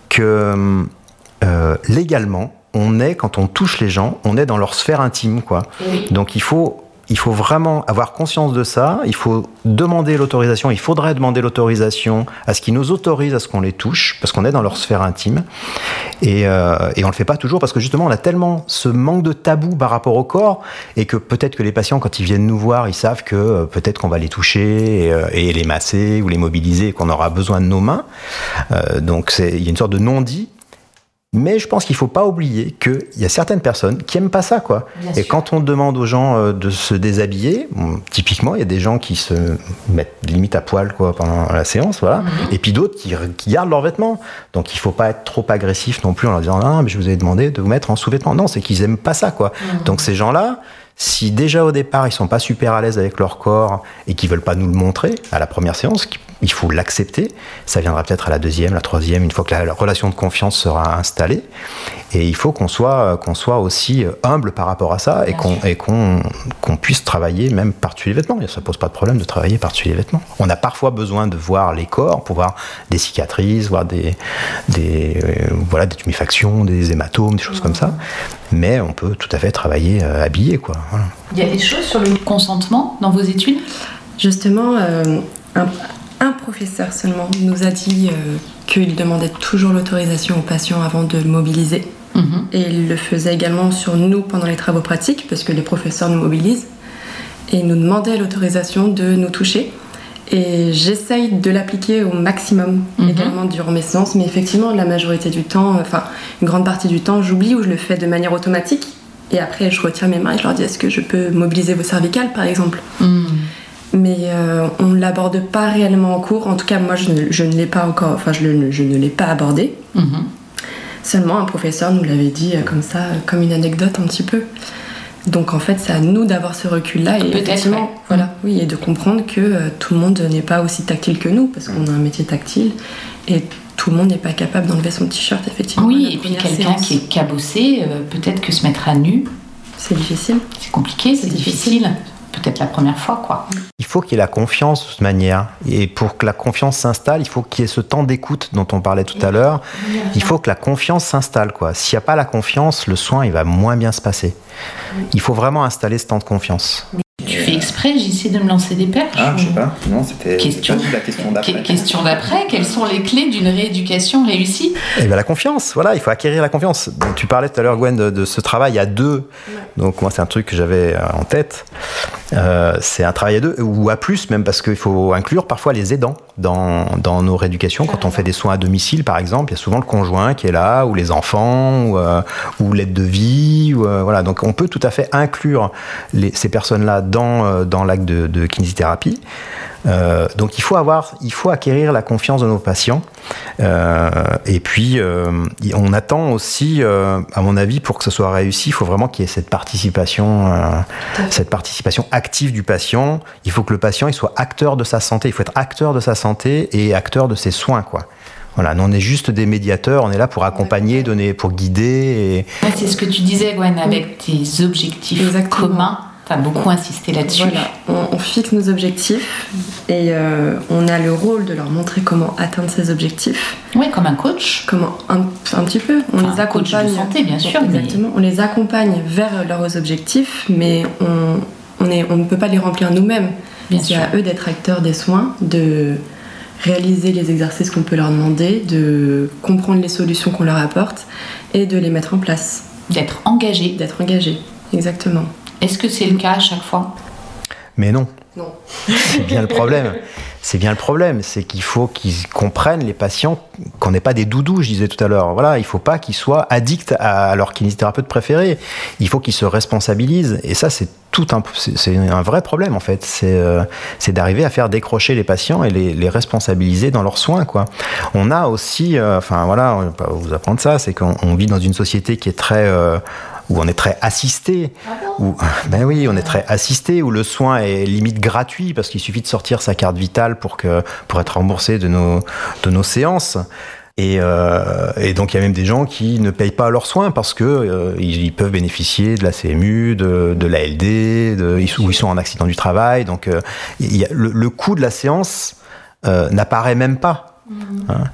que euh, légalement, on est quand on touche les gens, on est dans leur sphère intime, quoi. Donc il faut il faut vraiment avoir conscience de ça. Il faut demander l'autorisation. Il faudrait demander l'autorisation à ce qu'ils nous autorisent à ce qu'on les touche, parce qu'on est dans leur sphère intime. Et, euh, et on le fait pas toujours parce que justement on a tellement ce manque de tabou par rapport au corps et que peut-être que les patients quand ils viennent nous voir ils savent que euh, peut-être qu'on va les toucher et, euh, et les masser ou les mobiliser qu'on aura besoin de nos mains. Euh, donc il y a une sorte de non-dit. Mais je pense qu'il faut pas oublier qu'il y a certaines personnes qui aiment pas ça, quoi. Bien et sûr. quand on demande aux gens euh, de se déshabiller, bon, typiquement, il y a des gens qui se mettent limite à poil, quoi, pendant la séance, voilà. Mhm. Et puis d'autres qui, qui gardent leurs vêtements. Donc il faut pas être trop agressif non plus en leur disant, non, mais je vous ai demandé de vous mettre en sous-vêtements. Non, c'est qu'ils aiment pas ça, quoi. Mhm. Donc ces gens-là, si déjà au départ ils sont pas super à l'aise avec leur corps et qu'ils veulent pas nous le montrer à la première séance, il faut l'accepter. Ça viendra peut-être à la deuxième, la troisième, une fois que la, la relation de confiance sera installée. Et il faut qu'on soit, qu'on soit aussi humble par rapport à ça et qu'on sûr. et qu'on qu'on puisse travailler même par-dessus les vêtements. Ça pose pas de problème de travailler par-dessus les vêtements. On a parfois besoin de voir les corps pour voir des cicatrices, voir des, des, euh, voilà, des tuméfactions, des hématomes, des choses comme ça. Mais on peut tout à fait travailler euh, habillé. Quoi. Voilà. Il y a des choses sur le consentement dans vos études? Justement, euh, un, un professeur seulement nous a dit euh, qu'il demandait toujours l'autorisation aux patients avant de mobiliser. Mhm. Et il le faisait également sur nous pendant les travaux pratiques, parce que les professeurs nous mobilisent. Et il nous demandait l'autorisation de nous toucher. Et j'essaye de l'appliquer au maximum Mhm. également durant mes séances, mais effectivement, la majorité du temps, enfin une grande partie du temps, j'oublie ou je le fais de manière automatique. Et après, je retire mes mains et je leur dis est-ce que je peux mobiliser vos cervicales par exemple? Mhm. Mais euh, on ne l'aborde pas réellement en cours. En tout cas, moi, je ne, je ne l'ai pas encore, enfin, je, le- je ne l'ai pas abordé. Mhm. Seulement, un professeur nous l'avait dit euh, comme ça, euh, comme une anecdote un petit peu. Donc, en fait, c'est à nous d'avoir ce recul-là et Peut-être, effectivement, ouais. voilà, oui, et de comprendre que euh, tout le monde n'est pas aussi tactile que nous, parce qu'on a un métier tactile et tout le monde n'est pas capable d'enlever son t-shirt, effectivement. Oui, et puis quelqu'un qui est cabossé, euh, peut-être que se mettre à nu, C'est difficile. c'est compliqué, c'est C'est difficile. difficile. Peut-être la première fois, quoi. Il faut qu'il y ait la confiance de toute manière. Et pour que la confiance s'installe, il faut qu'il y ait ce temps d'écoute dont on parlait tout à l'heure. Il faut que la confiance s'installe. quoi. S'il n'y a pas la confiance, le soin il va moins bien se passer. Il faut vraiment installer ce temps de confiance. Tu fais exprès, j'essaie de me lancer des perches Ah, ou- pas. Non, c'était Question. la question Que- Question d'après, quelles sont les clés d'une rééducation réussie? Eh ben, la confiance, voilà, il faut acquérir la confiance. Donc, tu parlais tout à l'heure, Gwen, de, de ce travail à deux. Donc moi, c'est un truc que j'avais euh, en tête. Euh, c'est un travail à deux, ou à plus même, parce qu'il faut inclure parfois les aidants dans, dans nos rééducations. Quand on fait des soins à domicile, par exemple, il y a souvent le conjoint qui est là, ou les enfants, ou, euh, ou l'aide de vie. Ou, euh, voilà. Donc on peut tout à fait inclure les- ces personnes-là dans, euh, dans l'acte de, de kinésithérapie. Euh, donc il faut avoir, il faut acquérir la confiance de nos patients. Euh, et puis euh, on attend aussi, euh, à mon avis, pour que ce soit réussi, il faut vraiment qu'il y ait cette participation, euh, cette participation active du patient. Il faut que le patient il soit acteur de sa santé. Il faut être acteur de sa santé et acteur de ses soins, quoi. Voilà, nous on est juste des médiateurs, on est là pour accompagner, donner, pour guider. Et... Ouais, C'est ce que tu disais, Gwen, avec tes objectifs Exactement. communs. Tu as beaucoup insisté là-dessus. Voilà, on, on fixe nos objectifs et euh, on a le rôle de leur montrer comment atteindre ces objectifs. Oui, comme un coach. Comment un, un petit peu, on Enfin, les un coach de accompagne. santé, bien sûr, mais- Exactement, on les accompagne vers leurs objectifs, mais on, on, est, on ne peut pas les remplir nous-mêmes. C'est à eux d'être acteurs des soins, de réaliser les exercices qu'on peut leur demander, de comprendre les solutions qu'on leur apporte et de les mettre en place, D'être engagé. d'être engagés. Exactement. Est-ce que c'est le cas à chaque fois? Mais non, Non. c'est bien le problème. C'est bien le problème, c'est qu'il faut qu'ils comprennent les patients qu'on n'est pas des doudous, je disais tout à l'heure. Voilà, il faut pas qu'ils soient addicts à leur kinésithérapeute préféré. Il faut qu'ils se responsabilisent. Et ça, c'est tout un, c'est c'est un vrai problème en fait. C'est euh, c'est d'arriver à faire décrocher les patients et les, les responsabiliser dans leurs soins, quoi. On a aussi, euh, enfin voilà, on va pas vous apprendre ça, c'est qu'on on vit dans une société qui est très euh, où on est très assisté, où, [LAUGHS] ben oui, on est très assisté, où le soin est limite gratuit parce qu'il suffit de sortir sa carte vitale pour que pour être remboursé de nos de nos séances. Et, euh, et donc il y a même des gens qui ne payent pas leurs soins parce que euh, ils, ils peuvent bénéficier de la CMU, de, de l'ALD, de, ils, sont- ou ils sont en accident du travail. Donc euh, il y a, le, le coût de la séance n'apparaît même pas. Hein.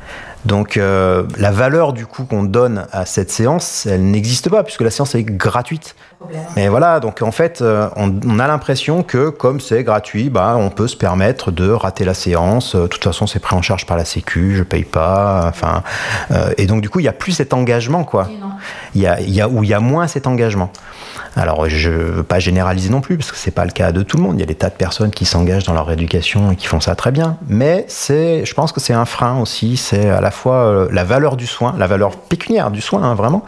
Donc euh, la valeur du coup qu'on donne à cette séance, elle n'existe pas puisque la séance est gratuite. Mais voilà, donc en fait, euh, on, on a l'impression que comme c'est gratuit, bah, on peut se permettre de rater la séance. Euh, De toute façon, c'est pris en charge par la Sécu, je paye pas. Enfin, euh, et donc du coup, il y a plus cet engagement, quoi. Il y a, il y a où il y a moins cet engagement. Alors, je veux pas généraliser non plus parce que c'est pas le cas de tout le monde. Il y a des tas de personnes qui s'engagent dans leur éducation et qui font ça très bien. Mais c'est, je pense que c'est un frein aussi. C'est à la fois la valeur du soin, la valeur pécuniaire du soin, hein, vraiment,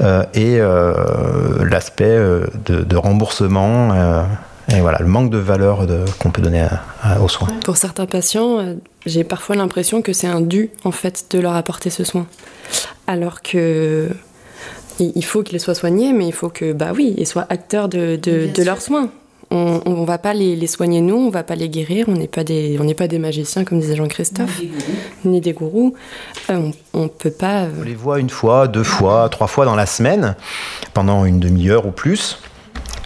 euh, et euh, l'aspect euh, de, de remboursement. euh, et voilà, le manque de valeur de- qu'on peut donner à- à- aux soins. Pour certains patients, euh, j'ai parfois l'impression que c'est un dû en fait de leur apporter ce soin. Alors que il il faut qu'ils soient soignés, mais il faut que bah oui, ils soient acteurs de, de, de leurs soins. On, on va pas les, les soigner nous, on va pas les guérir, on n'est pas des on n'est pas des magiciens comme disait Jean-Christophe, ni des gourous. Euh, on, on peut pas. euh, On les voit une fois, deux fois, trois fois dans la semaine, pendant une demi-heure ou plus.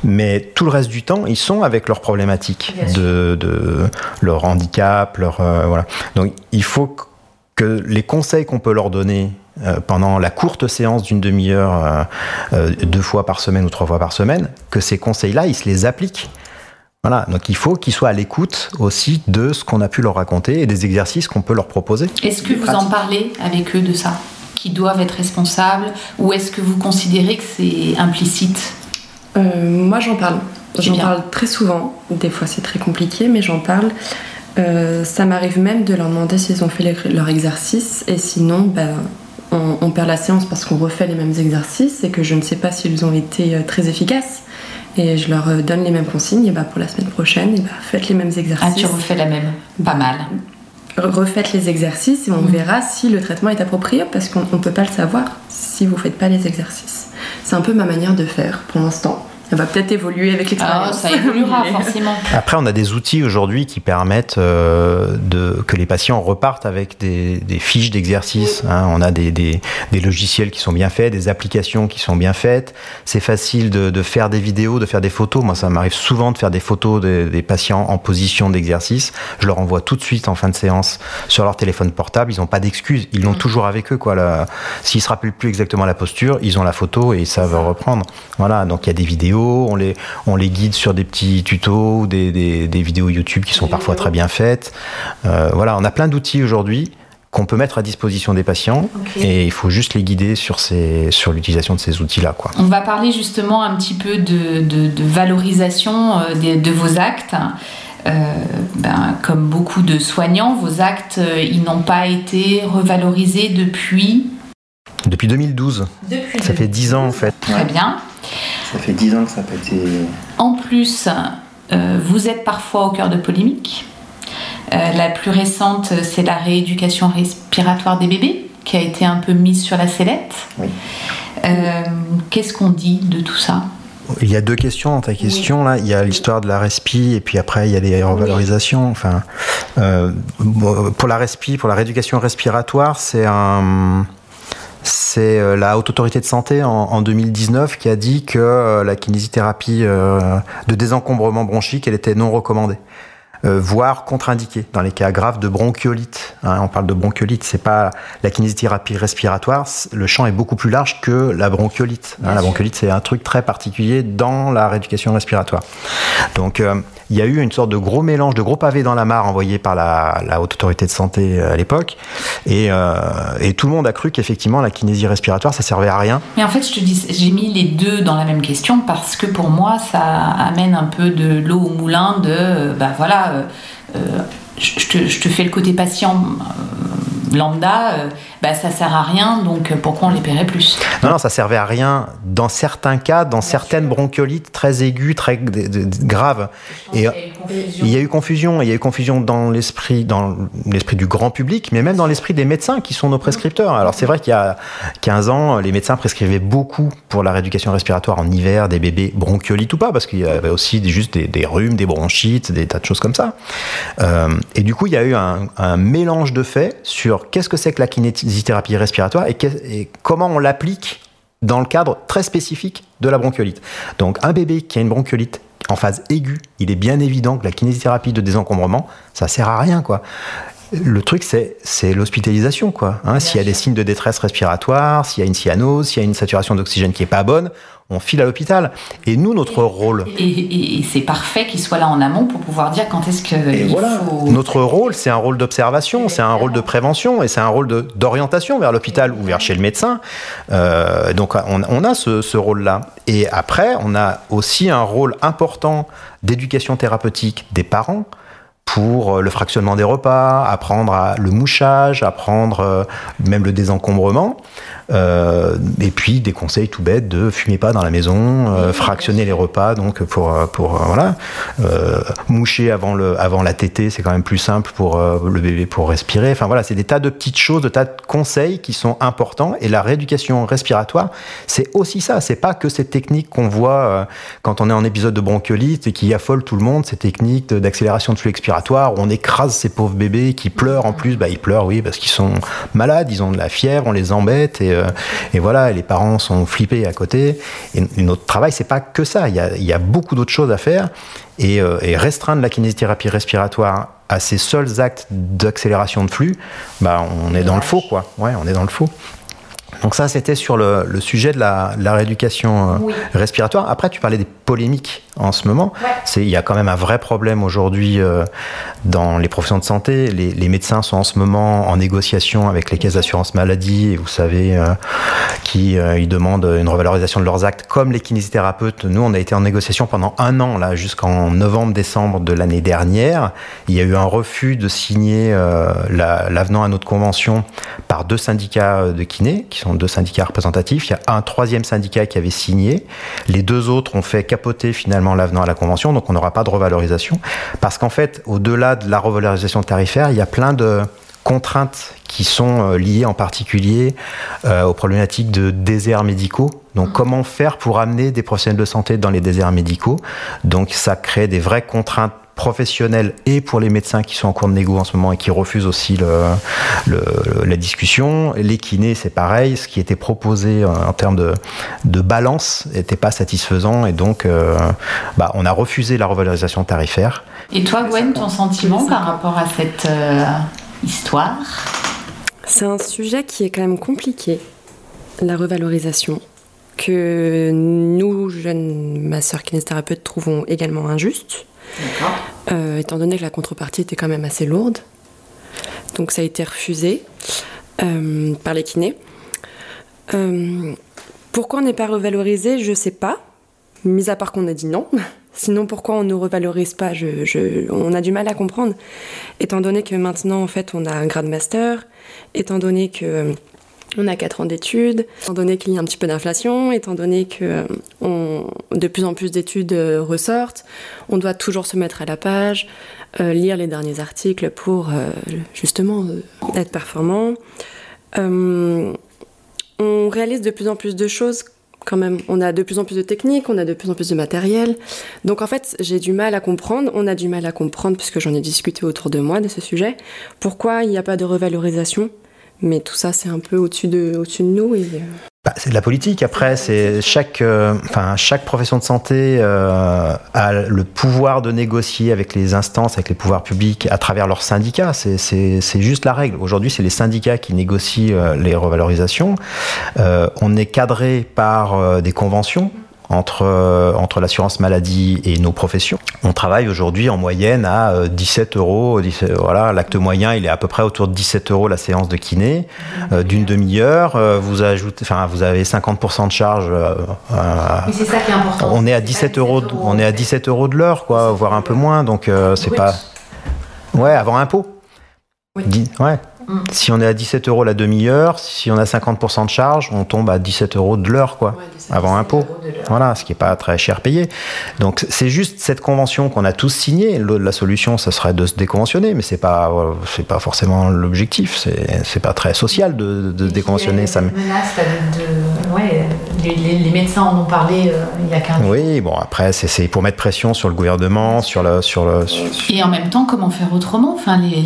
Mais tout le reste du temps, ils sont avec leurs problématiques de, de leur handicap, leur euh, voilà. Donc il faut que les conseils qu'on peut leur donner euh, pendant la courte séance d'une demi-heure, euh, euh, deux fois par semaine ou trois fois par semaine, que ces conseils-là, ils se les appliquent. Voilà, donc il faut qu'ils soient à l'écoute aussi de ce qu'on a pu leur raconter et des exercices qu'on peut leur proposer. Est-ce que vous en parlez avec eux de ça? Qui doivent être responsables Ou est-ce que vous considérez que c'est implicite? Euh, moi, j'en parle. J'en parle très souvent. Des fois, c'est très compliqué, mais j'en parle. Euh, ça m'arrive même de leur demander s'ils ont fait leur exercice, et sinon, ben, on, on perd la séance parce qu'on refait les mêmes exercices et que je ne sais pas s'ils ont été euh, très efficaces. Et je leur euh, donne les mêmes consignes, et ben, pour la semaine prochaine, et ben, faites les mêmes Ah, exercices. tu refais la même Pas mal. refaites les exercices et on Mhm. verra si le traitement est approprié parce qu'on ne peut pas le savoir si vous faites pas les exercices. C'est un peu ma manière de faire pour l'instant. Elle va peut-être évoluer avec Ah, l'expérience. ça évoluera [LAUGHS] forcément. Après, on a des outils aujourd'hui qui permettent euh, de, que les patients repartent avec des, des fiches d'exercice. hein. on a des, des- des logiciels qui sont bien faits, des applications qui sont bien faites. C'est facile de, de faire des vidéos, de faire des photos. Moi, ça m'arrive souvent de faire des photos des, des patients en position d'exercice. Je leur envoie tout de suite en fin de séance sur leur téléphone portable. Ils n'ont pas d'excuses. Ils l'ont toujours avec eux. S'ils se rappellent plus exactement la posture, ils ont la photo et ils savent reprendre. Voilà. Donc il y a des vidéos. On les, on les guide sur des petits tutos ou des, des- des vidéos YouTube qui sont parfois très bien faites. Euh, voilà. On a plein d'outils aujourd'hui qu'on peut mettre à disposition des patients et il faut juste les guider sur, ces, sur l'utilisation de ces outils-là. On va parler justement un petit peu de, de- de valorisation euh, de, vos actes. Euh, ben, comme beaucoup de soignants, vos actes, ils n'ont pas été revalorisés depuis? Depuis 2012, Depuis. ça fait 10 ans en fait. Très bien. Ça fait 10 ans que ça n'a pas été... En plus, euh, vous êtes parfois au cœur de polémiques. Euh, la plus récente, c'est la rééducation respiratoire des bébés, qui a été un peu mise sur la sellette. Oui. Euh, Qu'est-ce qu'on dit de tout ça? Il y a deux questions dans ta question là. Il y a l'histoire de la respi et puis après il y a les revalorisations. Enfin, euh, pour la respi, pour la rééducation respiratoire, c'est un c'est euh, la haute autorité de santé en, en 2019 qui a dit que euh, la kinésithérapie euh, de désencombrement bronchique elle était non recommandée. Euh, voire contre-indiquée dans les cas graves de bronchiolite. hein. on parle de bronchiolite, c'est pas la kinésithérapie respiratoire. Le champ est beaucoup plus large que la bronchiolite. hein. la bronchiolite, c'est un truc très particulier dans la rééducation respiratoire. Donc, euh, il y a eu une sorte de gros mélange, de gros pavés dans la mare envoyé par la, la haute autorité de santé euh, à l'époque, et, euh, et tout le monde a cru qu'effectivement la kinésie respiratoire, ça servait à rien. Mais en fait, je te dis, j'ai mis les deux dans la même question parce que pour moi, ça amène un peu de l'eau au moulin de, bah voilà, je, je te, je te fais le côté patient euh, lambda, euh, bah ça sert à rien, donc euh, pourquoi on les paierait plus Non, non, ça servait à rien dans certains cas, dans certaines bronchiolites très aiguës, très graves. Et il y a eu confusion, il y a eu confusion dans l'esprit, dans l'esprit du grand public, mais même dans l'esprit des médecins qui sont nos prescripteurs. Alors c'est vrai qu'il y a 15 ans, les médecins prescrivaient beaucoup pour la rééducation respiratoire en hiver des bébés bronchiolites ou pas, parce qu'il y avait aussi des- juste des, des rhumes, des bronchites, des tas de choses comme ça. Euh, et du coup, il y a eu un, un mélange de faits sur qu'est-ce que c'est que la kinésithérapie respiratoire et comment on l'applique dans le cadre très spécifique de la bronchiolite. Donc un bébé qui a une bronchiolite en phase aiguë, il est bien évident que la kinésithérapie de désencombrement, ça sert à rien quoi. Le truc, c'est, l'hospitalisation, quoi. Hein, s'il y a des signes de détresse respiratoire, s'il y a une cyanose, s'il y a une saturation d'oxygène qui est pas bonne, on file à l'hôpital. Et nous, notre rôle, Et, et- et c'est parfait qu'ils soient là en amont pour pouvoir dire quand est-ce que il faut. Notre rôle, c'est un rôle d'observation, c'est un rôle de prévention et c'est un rôle d'orientation vers l'hôpital ou vers chez le médecin. Euh, donc on, on a ce, ce rôle-là. Et après, on a aussi un rôle important d'éducation thérapeutique des parents pour le fractionnement des repas, apprendre à le mouchage, apprendre même le désencombrement. Euh, et puis des conseils tout bêtes de fumer pas dans la maison, euh, fractionner les repas donc pour euh, pour voilà. Moucher avant le avant la tétée, c'est quand même plus simple pour le bébé pour respirer. Enfin voilà, c'est des tas de petites choses, de tas de conseils qui sont importants. Et la rééducation respiratoire, c'est aussi ça, c'est pas que cette technique qu'on voit quand on est en épisode de bronchiolite et qui affole tout le monde, ces techniques d'accélération de flux expiratoire où on écrase ces pauvres bébés qui pleurent en plus, bah ils pleurent oui parce qu'ils sont malades, ils ont de la fièvre, on les embête et euh, et, voilà, les parents sont flippés à côté. Et, notre travail, c'est pas que ça. Il y a, beaucoup d'autres choses à faire. Euh, et, restreindre la kinésithérapie respiratoire à ces seuls actes d'accélération de flux, bah, on est dans le faux, quoi. Ouais, on est dans le faux. Donc ça, c'était sur le, sujet de la, rééducation euh, respiratoire. Après, tu parlais des polémiques en ce moment. Il y a quand même un vrai problème aujourd'hui euh, dans les professions de santé. Les, médecins sont en ce moment en négociation avec les caisses d'assurance maladie et vous savez euh, qui ils demandent une revalorisation de leurs actes comme les kinésithérapeutes. Nous, on a été en négociation pendant un an là jusqu'en novembre-décembre de l'année dernière. Il y a eu un refus de signer l'avenant à notre convention par deux syndicats de kinés qui sont deux syndicats représentatifs. Il y a un troisième syndicat qui avait signé. Les deux autres ont fait capoter finalement l'avenant à la Convention, donc on n'aura pas de revalorisation. Parce qu'en fait, au-delà de la revalorisation tarifaire, il y a plein de contraintes qui sont euh, liées en particulier euh, aux problématiques de déserts médicaux. Donc, mmh. comment faire pour amener des professionnels de santé dans les déserts médicaux? Donc, ça crée des vraies contraintes professionnels et pour les médecins qui sont en cours de négo en ce moment et qui refusent aussi le, la discussion. Les kinés, c'est pareil. Ce qui était proposé euh, en termes de, de balance n'était pas satisfaisant et donc euh, bah, on a refusé la revalorisation tarifaire. Et toi, Gwen, ton sentiment par rapport à cette euh, histoire? C'est un sujet qui est quand même compliqué, la revalorisation que nous, jeunes ma soeur kinésithérapeute, trouvons également injuste. Euh, étant donné que la contrepartie était quand même assez lourde. Donc ça a été refusé euh, par les kinés. Euh, pourquoi on n'est pas revalorisé, je ne sais pas, mis à part qu'on a dit non. [LAUGHS] Sinon, pourquoi on ne revalorise pas je, On a du mal à comprendre. Étant donné que maintenant, en fait, on a un grade master, étant donné que on a 4 ans d'études, étant donné qu'il y a un petit peu d'inflation, étant donné que on, de plus en plus d'études euh, ressortent, on doit toujours se mettre à la page, euh, lire les derniers articles pour euh, justement être performant. on réalise de plus en plus de choses quand même. On a de plus en plus de techniques, on a de plus en plus de matériel. Donc en fait, j'ai du mal à comprendre, on a du mal à comprendre, puisque j'en ai discuté autour de moi de ce sujet, pourquoi il n'y a pas de revalorisation mais tout ça, c'est un peu au-dessus de, au de nous. Et... Euh, bah, c'est de la politique. Après, c'est chaque, euh, enfin, chaque profession de santé euh, a le pouvoir de négocier avec les instances, avec les pouvoirs publics à travers leurs syndicats. C'est juste la règle. Aujourd'hui, c'est les syndicats qui négocient les revalorisations. on est cadré par des conventions entre, euh, entre l'assurance maladie et nos professions. On travaille aujourd'hui en moyenne à 17 euh, euros. voilà, l'acte moyen, il est à peu près autour de 17 euros la séance de kiné euh, d'une demi-heure. vous ajoutez, enfin, vous avez 50% de charge. c'est ça qui est important. On est à 17 euros, on est à 17 euros de l'heure, quoi, voire un peu moins. Donc c'est pas. Ouais, avant impôt. Oui. Ouais. Mm. Si on est à 17 euros la demi-heure, si on a 50% de charge, on tombe à 17 euros de l'heure, quoi, avant impôt. Voilà, ce qui n'est pas très cher payé. Donc c'est juste cette convention qu'on a tous signée. La solution, ça serait de se déconventionner, mais c'est pas, c'est pas forcément l'objectif. C'est, c'est pas très social de, de déconventionner. Ça. Menace de, ouais, les, médecins en ont parlé euh, il y a 15 jours. Oui, bon après c'est, pour mettre pression sur le gouvernement, sur le, sur le. Et en même temps, comment faire autrement? Enfin, les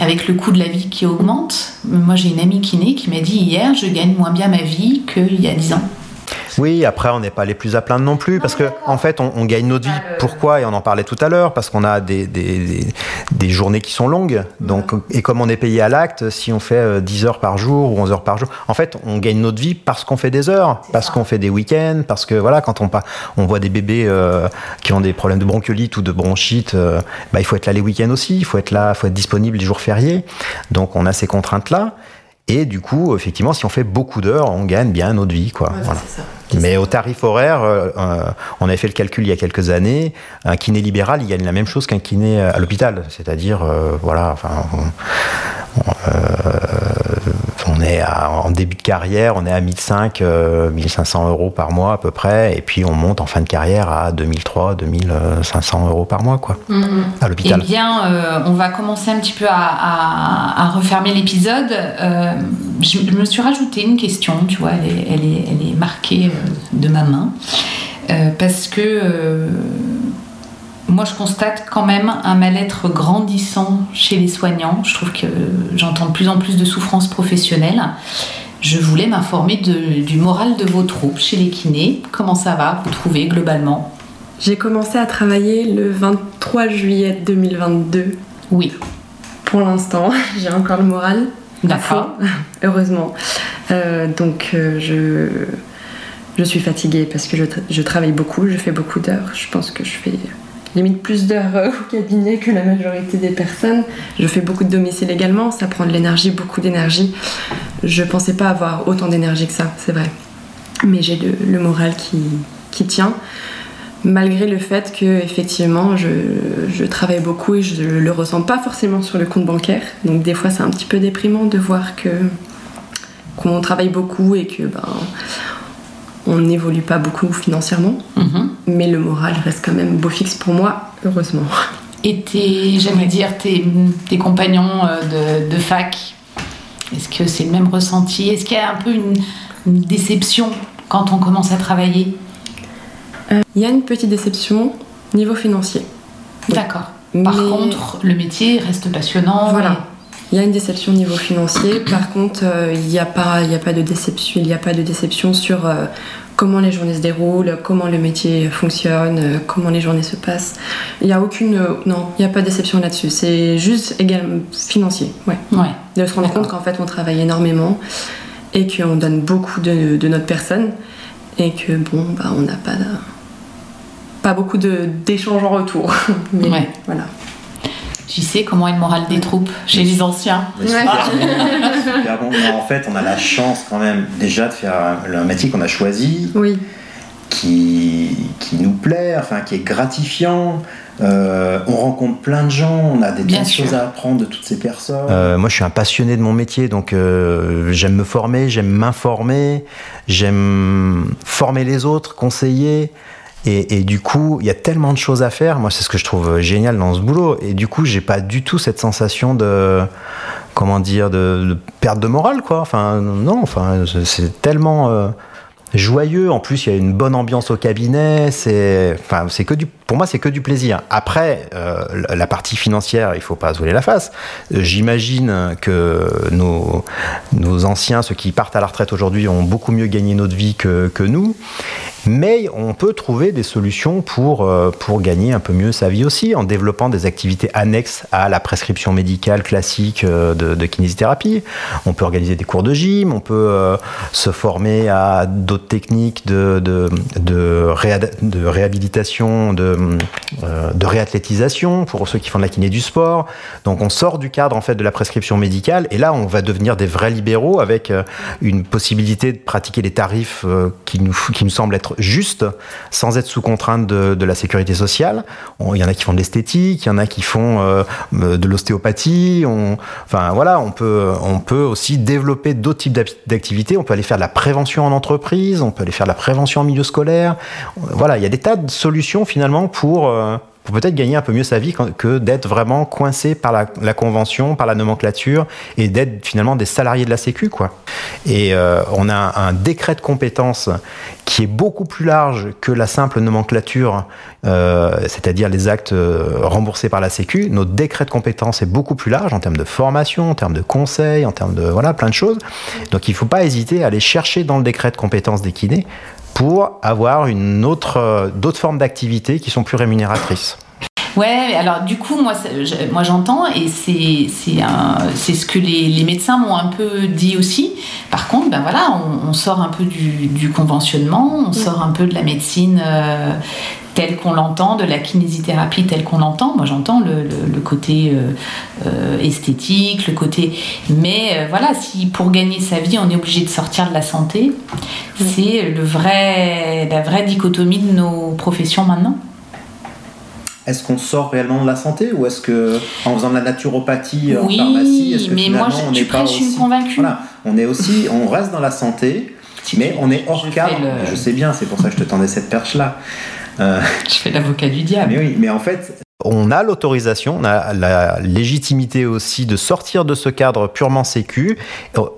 avec le coût de la vie qui augmente, moi j'ai une amie kiné qui m'a dit hier, je gagne moins bien ma vie qu'il y a 10 ans. Oui, après, on n'est pas les plus à plaindre non plus, parce que en fait, on, gagne notre vie. Pourquoi? Et on en parlait tout à l'heure, parce qu'on a des, des, journées qui sont longues. Donc, et comme on est payé à l'acte, si on fait 10 euh, heures par jour ou 11 heures par jour, en fait, on gagne notre vie parce qu'on fait des heures, parce qu'on fait des week-ends, parce que voilà, quand on, on voit des bébés euh, qui ont des problèmes de bronchiolite ou de bronchite, euh, bah, il faut être là les week-ends aussi, il faut être là, il faut être disponible les jours fériés. Donc, on a ces contraintes-là. Et du coup, effectivement, si on fait beaucoup d'heures, on gagne bien notre vie. Quoi. Ouais, Voilà. c'est ça. Mais au tarif horaire, euh, euh, on avait fait le calcul il y a quelques années, un kiné libéral, il gagne la même chose qu'un kiné à l'hôpital. C'est-à-dire, euh, voilà, enfin, on, on, euh, on est à- en début de carrière, on est à 1500, euh, 1500 euros par mois à peu près, et puis on monte en fin de carrière à 2003, 2500 euros par mois, quoi, à Eh l'hôpital. bien, euh, on va commencer un petit peu à, à- à refermer l'épisode. Euh, je, je me suis rajouté une question, tu vois, elle est, elle est, elle est marquée de ma main. Euh, parce que moi, je constate quand même un mal-être grandissant chez les soignants. Je trouve que j'entends de plus en plus de souffrances professionnelles. Je voulais m'informer du moral de vos troupes chez les kinés. Comment ça va, vous trouvez globalement? J'ai commencé à travailler le 23 juillet 2022. Oui, Pour l'instant, [LAUGHS] j'ai encore le moral. d'accord. [LAUGHS] heureusement. Euh, donc euh, je, je suis fatiguée parce que je, tra- je travaille beaucoup, je fais beaucoup d'heures. Je pense que je fais limite plus d'heures euh, au cabinet que la majorité des personnes. Je fais beaucoup de domicile également, ça prend de l'énergie, beaucoup d'énergie. Je pensais pas avoir autant d'énergie que ça, c'est vrai. Mais j'ai le, moral qui, qui tient. Malgré le fait que effectivement je, je travaille beaucoup et je le ressens pas forcément sur le compte bancaire. Donc des fois c'est un petit peu déprimant de voir que qu'on travaille beaucoup et que ben on n'évolue pas beaucoup financièrement. Mhm. Mais le moral reste quand même beau fixe pour moi, heureusement. Et tes, j'allais dire, tes, tes compagnons euh, de, de fac, est-ce que c'est le même ressenti? Est-ce qu'il y a un peu une, une déception quand on commence à travailler? Euh, Il y a une petite déception niveau financier. Oui. D'accord. Par Mais- contre, le métier reste passionnant. Voilà. Il y a une déception au niveau financier. Par contre, euh, il n'y a, pas- il y a pas de déception. Il n'y a pas de déception sur euh, comment les journées se déroulent, comment le métier fonctionne, euh, comment les journées se passent. Il n'y a aucune. euh, non, il n'y a pas de déception là-dessus. C'est juste également financier. Ouais. De se rendre compte qu'en fait, on travaille énormément et qu'on donne beaucoup de, de notre personne et que bon, bah, on n'a pas. de- pas beaucoup de- d'échanges en retour. [LAUGHS] Mais Ouais. voilà. Tu sais comment est le moral des troupes chez les anciens bon. Bon. Mais en fait, on a la chance quand même déjà de faire un, métier qu'on a choisi, Oui. qui, qui nous plaît, enfin qui est gratifiant. Euh, on rencontre plein de gens, on a des Bien choses à apprendre de toutes ces personnes. Euh, moi, je suis un passionné de mon métier, donc euh, j'aime me former, j'aime m'informer, j'aime former les autres, conseiller. Et, du coup, il y a tellement de choses à faire. Moi, c'est ce que je trouve génial dans ce boulot. Et du coup, j'ai pas du tout cette sensation de comment dire de, perte de morale, quoi. Enfin, non. Enfin, c'est tellement euh, joyeux. En plus, il y a une bonne ambiance au cabinet. C'est, enfin, c'est que du, pour moi, c'est que du plaisir. Après, euh, la- partie financière, il faut pas se voiler la face. J'imagine que nos, nos anciens, ceux qui partent à la retraite aujourd'hui, ont beaucoup mieux gagné notre vie que nous. Mais on peut trouver des solutions pour, euh, pour gagner un peu mieux sa vie aussi, en développant des activités annexes à la prescription médicale classique euh, de, kinésithérapie. On peut organiser des cours de gym, on peut euh, se former à d'autres techniques de, de, réhabilitation, de, de réathlétisation pour ceux qui font de la kiné du sport. Donc on sort du cadre en fait de la prescription médicale et là on va devenir des vrais libéraux avec une possibilité de pratiquer des tarifs qui, nous, qui nous semblent être justes sans être sous contrainte de, la sécurité sociale. Il y en a qui font de l'esthétique, il y en a qui font euh, de l'ostéopathie. Enfin voilà, on peut, on peut aussi développer d'autres types d'ac- d'activités. On peut aller faire de la prévention en entreprise, on peut aller faire de la prévention en milieu scolaire. Voilà, il y a des tas de solutions finalement pour, euh, pour peut-être gagner un peu mieux sa vie que d'être vraiment coincé par la, convention, par la nomenclature et d'être finalement des salariés de la Sécu, quoi. Et euh, on a un, décret de compétences qui est beaucoup plus large que la simple nomenclature, euh, c'est-à-dire les actes euh, remboursés par la Sécu. Notre décret de compétences est beaucoup plus large en termes de formation, en termes de conseils, en termes de voilà plein de choses. Donc il ne faut pas hésiter à aller chercher dans le décret de compétences des kinés pour avoir une autre, euh, d'autres formes d'activités qui sont plus rémunératrices. Ouais, alors du coup, moi, moi j'entends et c'est c'est ce que les, les médecins m'ont un peu dit aussi. Par contre, ben voilà, on, sort un peu du, du, conventionnement, on sort un peu de la médecine euh, telle qu'on l'entend, de la kinésithérapie telle qu'on l'entend. Moi, j'entends le, le, côté euh, euh, esthétique, le côté. Mais voilà, si pour gagner sa vie, on est obligé de sortir de la santé, c'est le vrai, la vraie dichotomie de nos professions maintenant est-ce qu'on sort réellement de la santé ou est-ce que en faisant de la naturopathie en pharmacie, est-ce que mais finalement moi, je, on n'est pas aussi. Voilà, on est aussi, on reste dans la santé, mais on est hors cadre. Je sais bien, c'est pour ça que je te tendais cette perche là. Euh, je fais l'avocat du diable. Mais oui, mais en fait, on a l'autorisation, on a la légitimité aussi de sortir de ce cadre purement sécu.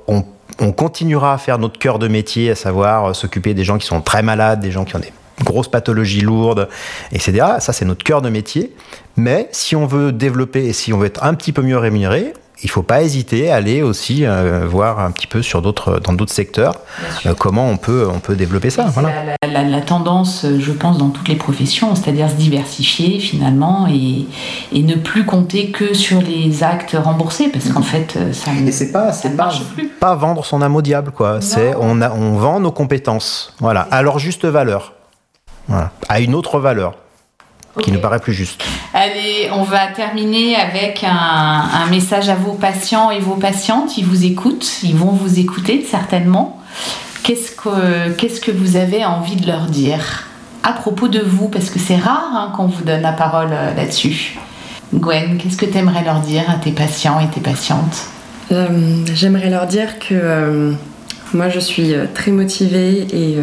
On, on continuera à faire notre cœur de métier, à savoir s'occuper des gens qui sont très malades, des gens qui ont des grosses pathologies lourdes, etc. Ça, c'est notre cœur de métier. Mais si on veut développer et si on veut être un petit peu mieux rémunéré, il faut pas hésiter à aller aussi euh, voir un petit peu sur d'autres dans d'autres secteurs euh, comment on peut on peut développer ça. Voilà. La, la, tendance, je pense, dans toutes les professions, c'est-à-dire se diversifier finalement et, et, ne plus compter que sur les actes remboursés, parce qu'en fait, euh, ça ne c'est pas c'est pas, plus. Pas vendre son âme au diable, quoi. C'est on a on vend nos compétences, voilà, à leur juste valeur à une autre valeur qui nous paraît plus juste. Allez, on va terminer avec un, message à vos patients et vos patientes. Ils vous écoutent, ils vont vous écouter certainement. Qu'est-ce que, qu'est-ce que vous avez envie de leur dire à propos de vous? Parce que c'est rare hein, qu'on vous donne la parole euh, là-dessus. Gwen, qu'est-ce que tu aimerais leur dire à tes patients et tes patientes? Euh, J'aimerais leur dire que euh, moi je suis très motivée et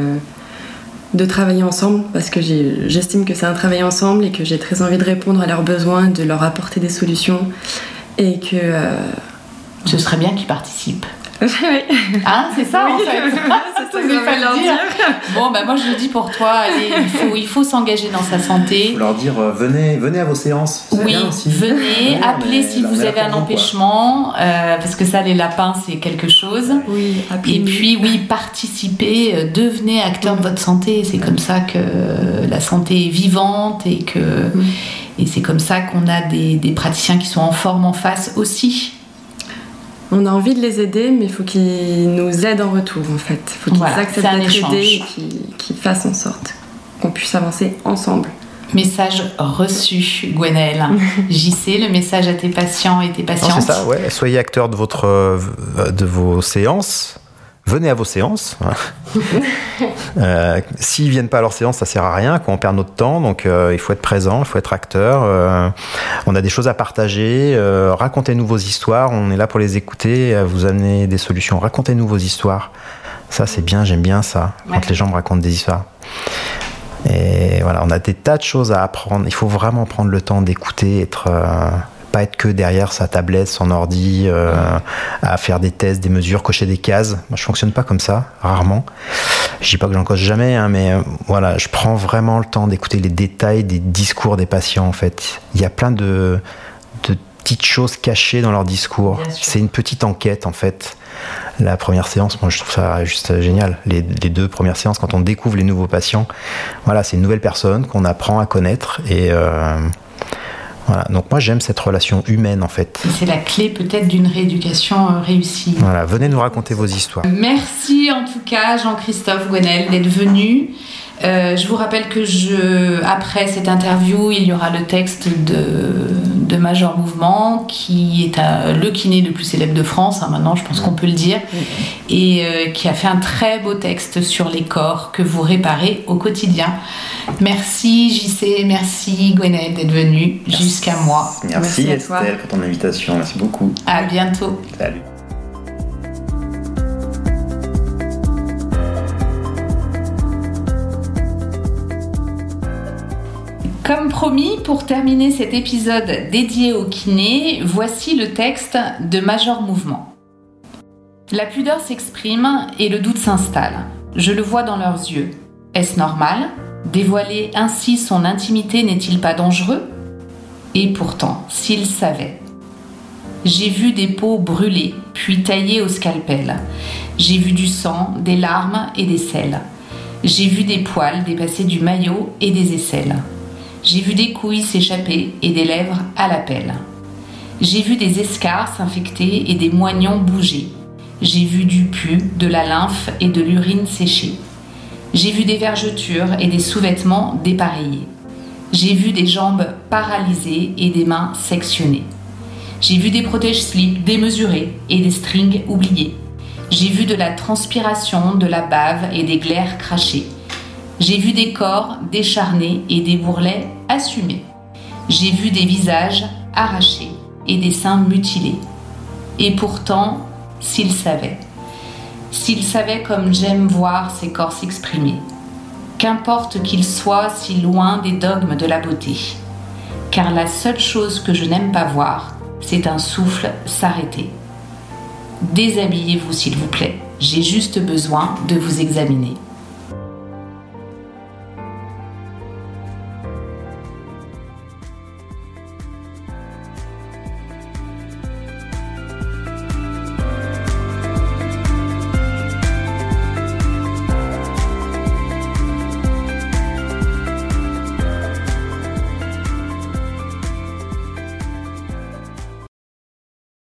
de travailler ensemble parce que j'estime que c'est un travail ensemble et que j'ai très envie de répondre à leurs besoins, de leur apporter des solutions et que... Euh, Ce serait bien qu'ils participent. Oui. [LAUGHS] Ah, c'est ça en fait. [LAUGHS] c'est ça pas le dire. Bon, bah moi je le dis pour toi, allez, il faut, il faut s'engager dans sa santé. Il faut leur dire euh, venez, venez à vos séances. Oui, venez, appelez si vous avez un empêchement, euh, parce que ça, les lapins, c'est quelque chose. Oui, Et puis, oui, participez, euh, devenez acteur de votre santé. C'est comme ça que la santé est vivante et que. Et c'est comme ça qu'on a des, des praticiens qui sont en forme en face aussi on a envie de les aider, mais il faut qu'ils nous aident en retour, en fait. Il faut qu'ils acceptent d'être aidés et qu'ils fassent en sorte qu'on puisse avancer ensemble. Message reçu, Gwenaëlle. [LAUGHS] JC, le message à tes patients et tes patientes. C'est ça, ouais. Soyez acteur de, votre, euh, de vos séances venez à vos séances. [LAUGHS] euh, S'ils viennent pas à leurs séances, ça sert à rien, qu'on perd notre temps. Donc euh, il faut être présent, il faut être acteur. Euh, on a des choses à partager. Euh, racontez-nous vos histoires. On est là pour les écouter, vous amener des solutions. Racontez-nous vos histoires. Ça c'est bien, j'aime bien ça. Quand les gens me racontent des histoires. Et voilà, on a des tas de choses à apprendre. Il faut vraiment prendre le temps d'écouter, être pas être que derrière sa tablette, son ordi, euh, à faire des tests, des mesures, cocher des cases. Moi, je fonctionne pas comme ça, rarement. Je dis pas que j'en coche jamais, hein, mais euh, voilà, je prends vraiment le temps d'écouter les détails des discours des patients. En fait, il y a plein de, de petites choses cachées dans leur discours. C'est une petite enquête, en fait. La première séance, moi je trouve ça juste génial. Les, les, deux premières séances, quand on découvre les nouveaux patients, voilà, c'est une nouvelle personne qu'on apprend à connaître et euh, voilà. Donc moi j'aime cette relation humaine en fait. C'est la clé peut-être d'une rééducation euh, réussie. Voilà, venez nous raconter vos histoires. Merci en tout cas Jean-Christophe Gwenel d'être venu. Euh, je vous rappelle que je, après cette interview, il y aura le texte de, de Major Mouvement, qui est le kiné le plus célèbre de France, hein, maintenant je pense qu'on peut le dire, et euh, qui a fait un très beau texte sur les corps que vous réparez au quotidien. Merci JC, merci Gwenaëlle d'être venue jusqu'à moi. Merci, merci Estelle pour ton invitation, merci beaucoup. À bientôt. Salut. Comme promis, pour terminer cet épisode dédié au kiné, voici le texte de Major Mouvement. La pudeur s'exprime et le doute s'installe. Je le vois dans leurs yeux. Est-ce normal? Dévoiler ainsi son intimité n'est-il pas dangereux? Et pourtant, s'ils savaient. J'ai vu des peaux brûlées, puis taillées au scalpel. J'ai vu du sang, des larmes et des selles. J'ai vu des poils dépasser du maillot et des aisselles. J'ai vu des couilles s'échapper et des lèvres à la pelle. J'ai vu des escarres s'infecter et des moignons bouger. J'ai vu du pu, de la lymphe et de l'urine sécher. J'ai vu des vergetures et des sous-vêtements dépareillés. J'ai vu des jambes paralysées et des mains sectionnées. J'ai vu des protèges-slips démesurés et des strings oubliés. J'ai vu de la transpiration, de la bave et des glaires crachées. J'ai vu des corps décharnés et des bourrelets assumés. J'ai vu des visages arrachés et des seins mutilés. Et pourtant, s'il savait, s'il savait comme j'aime voir ces corps s'exprimer, qu'importe qu'ils soient si loin des dogmes de la beauté, car la seule chose que je n'aime pas voir, c'est un souffle s'arrêter. Déshabillez-vous s'il vous plaît, j'ai juste besoin de vous examiner.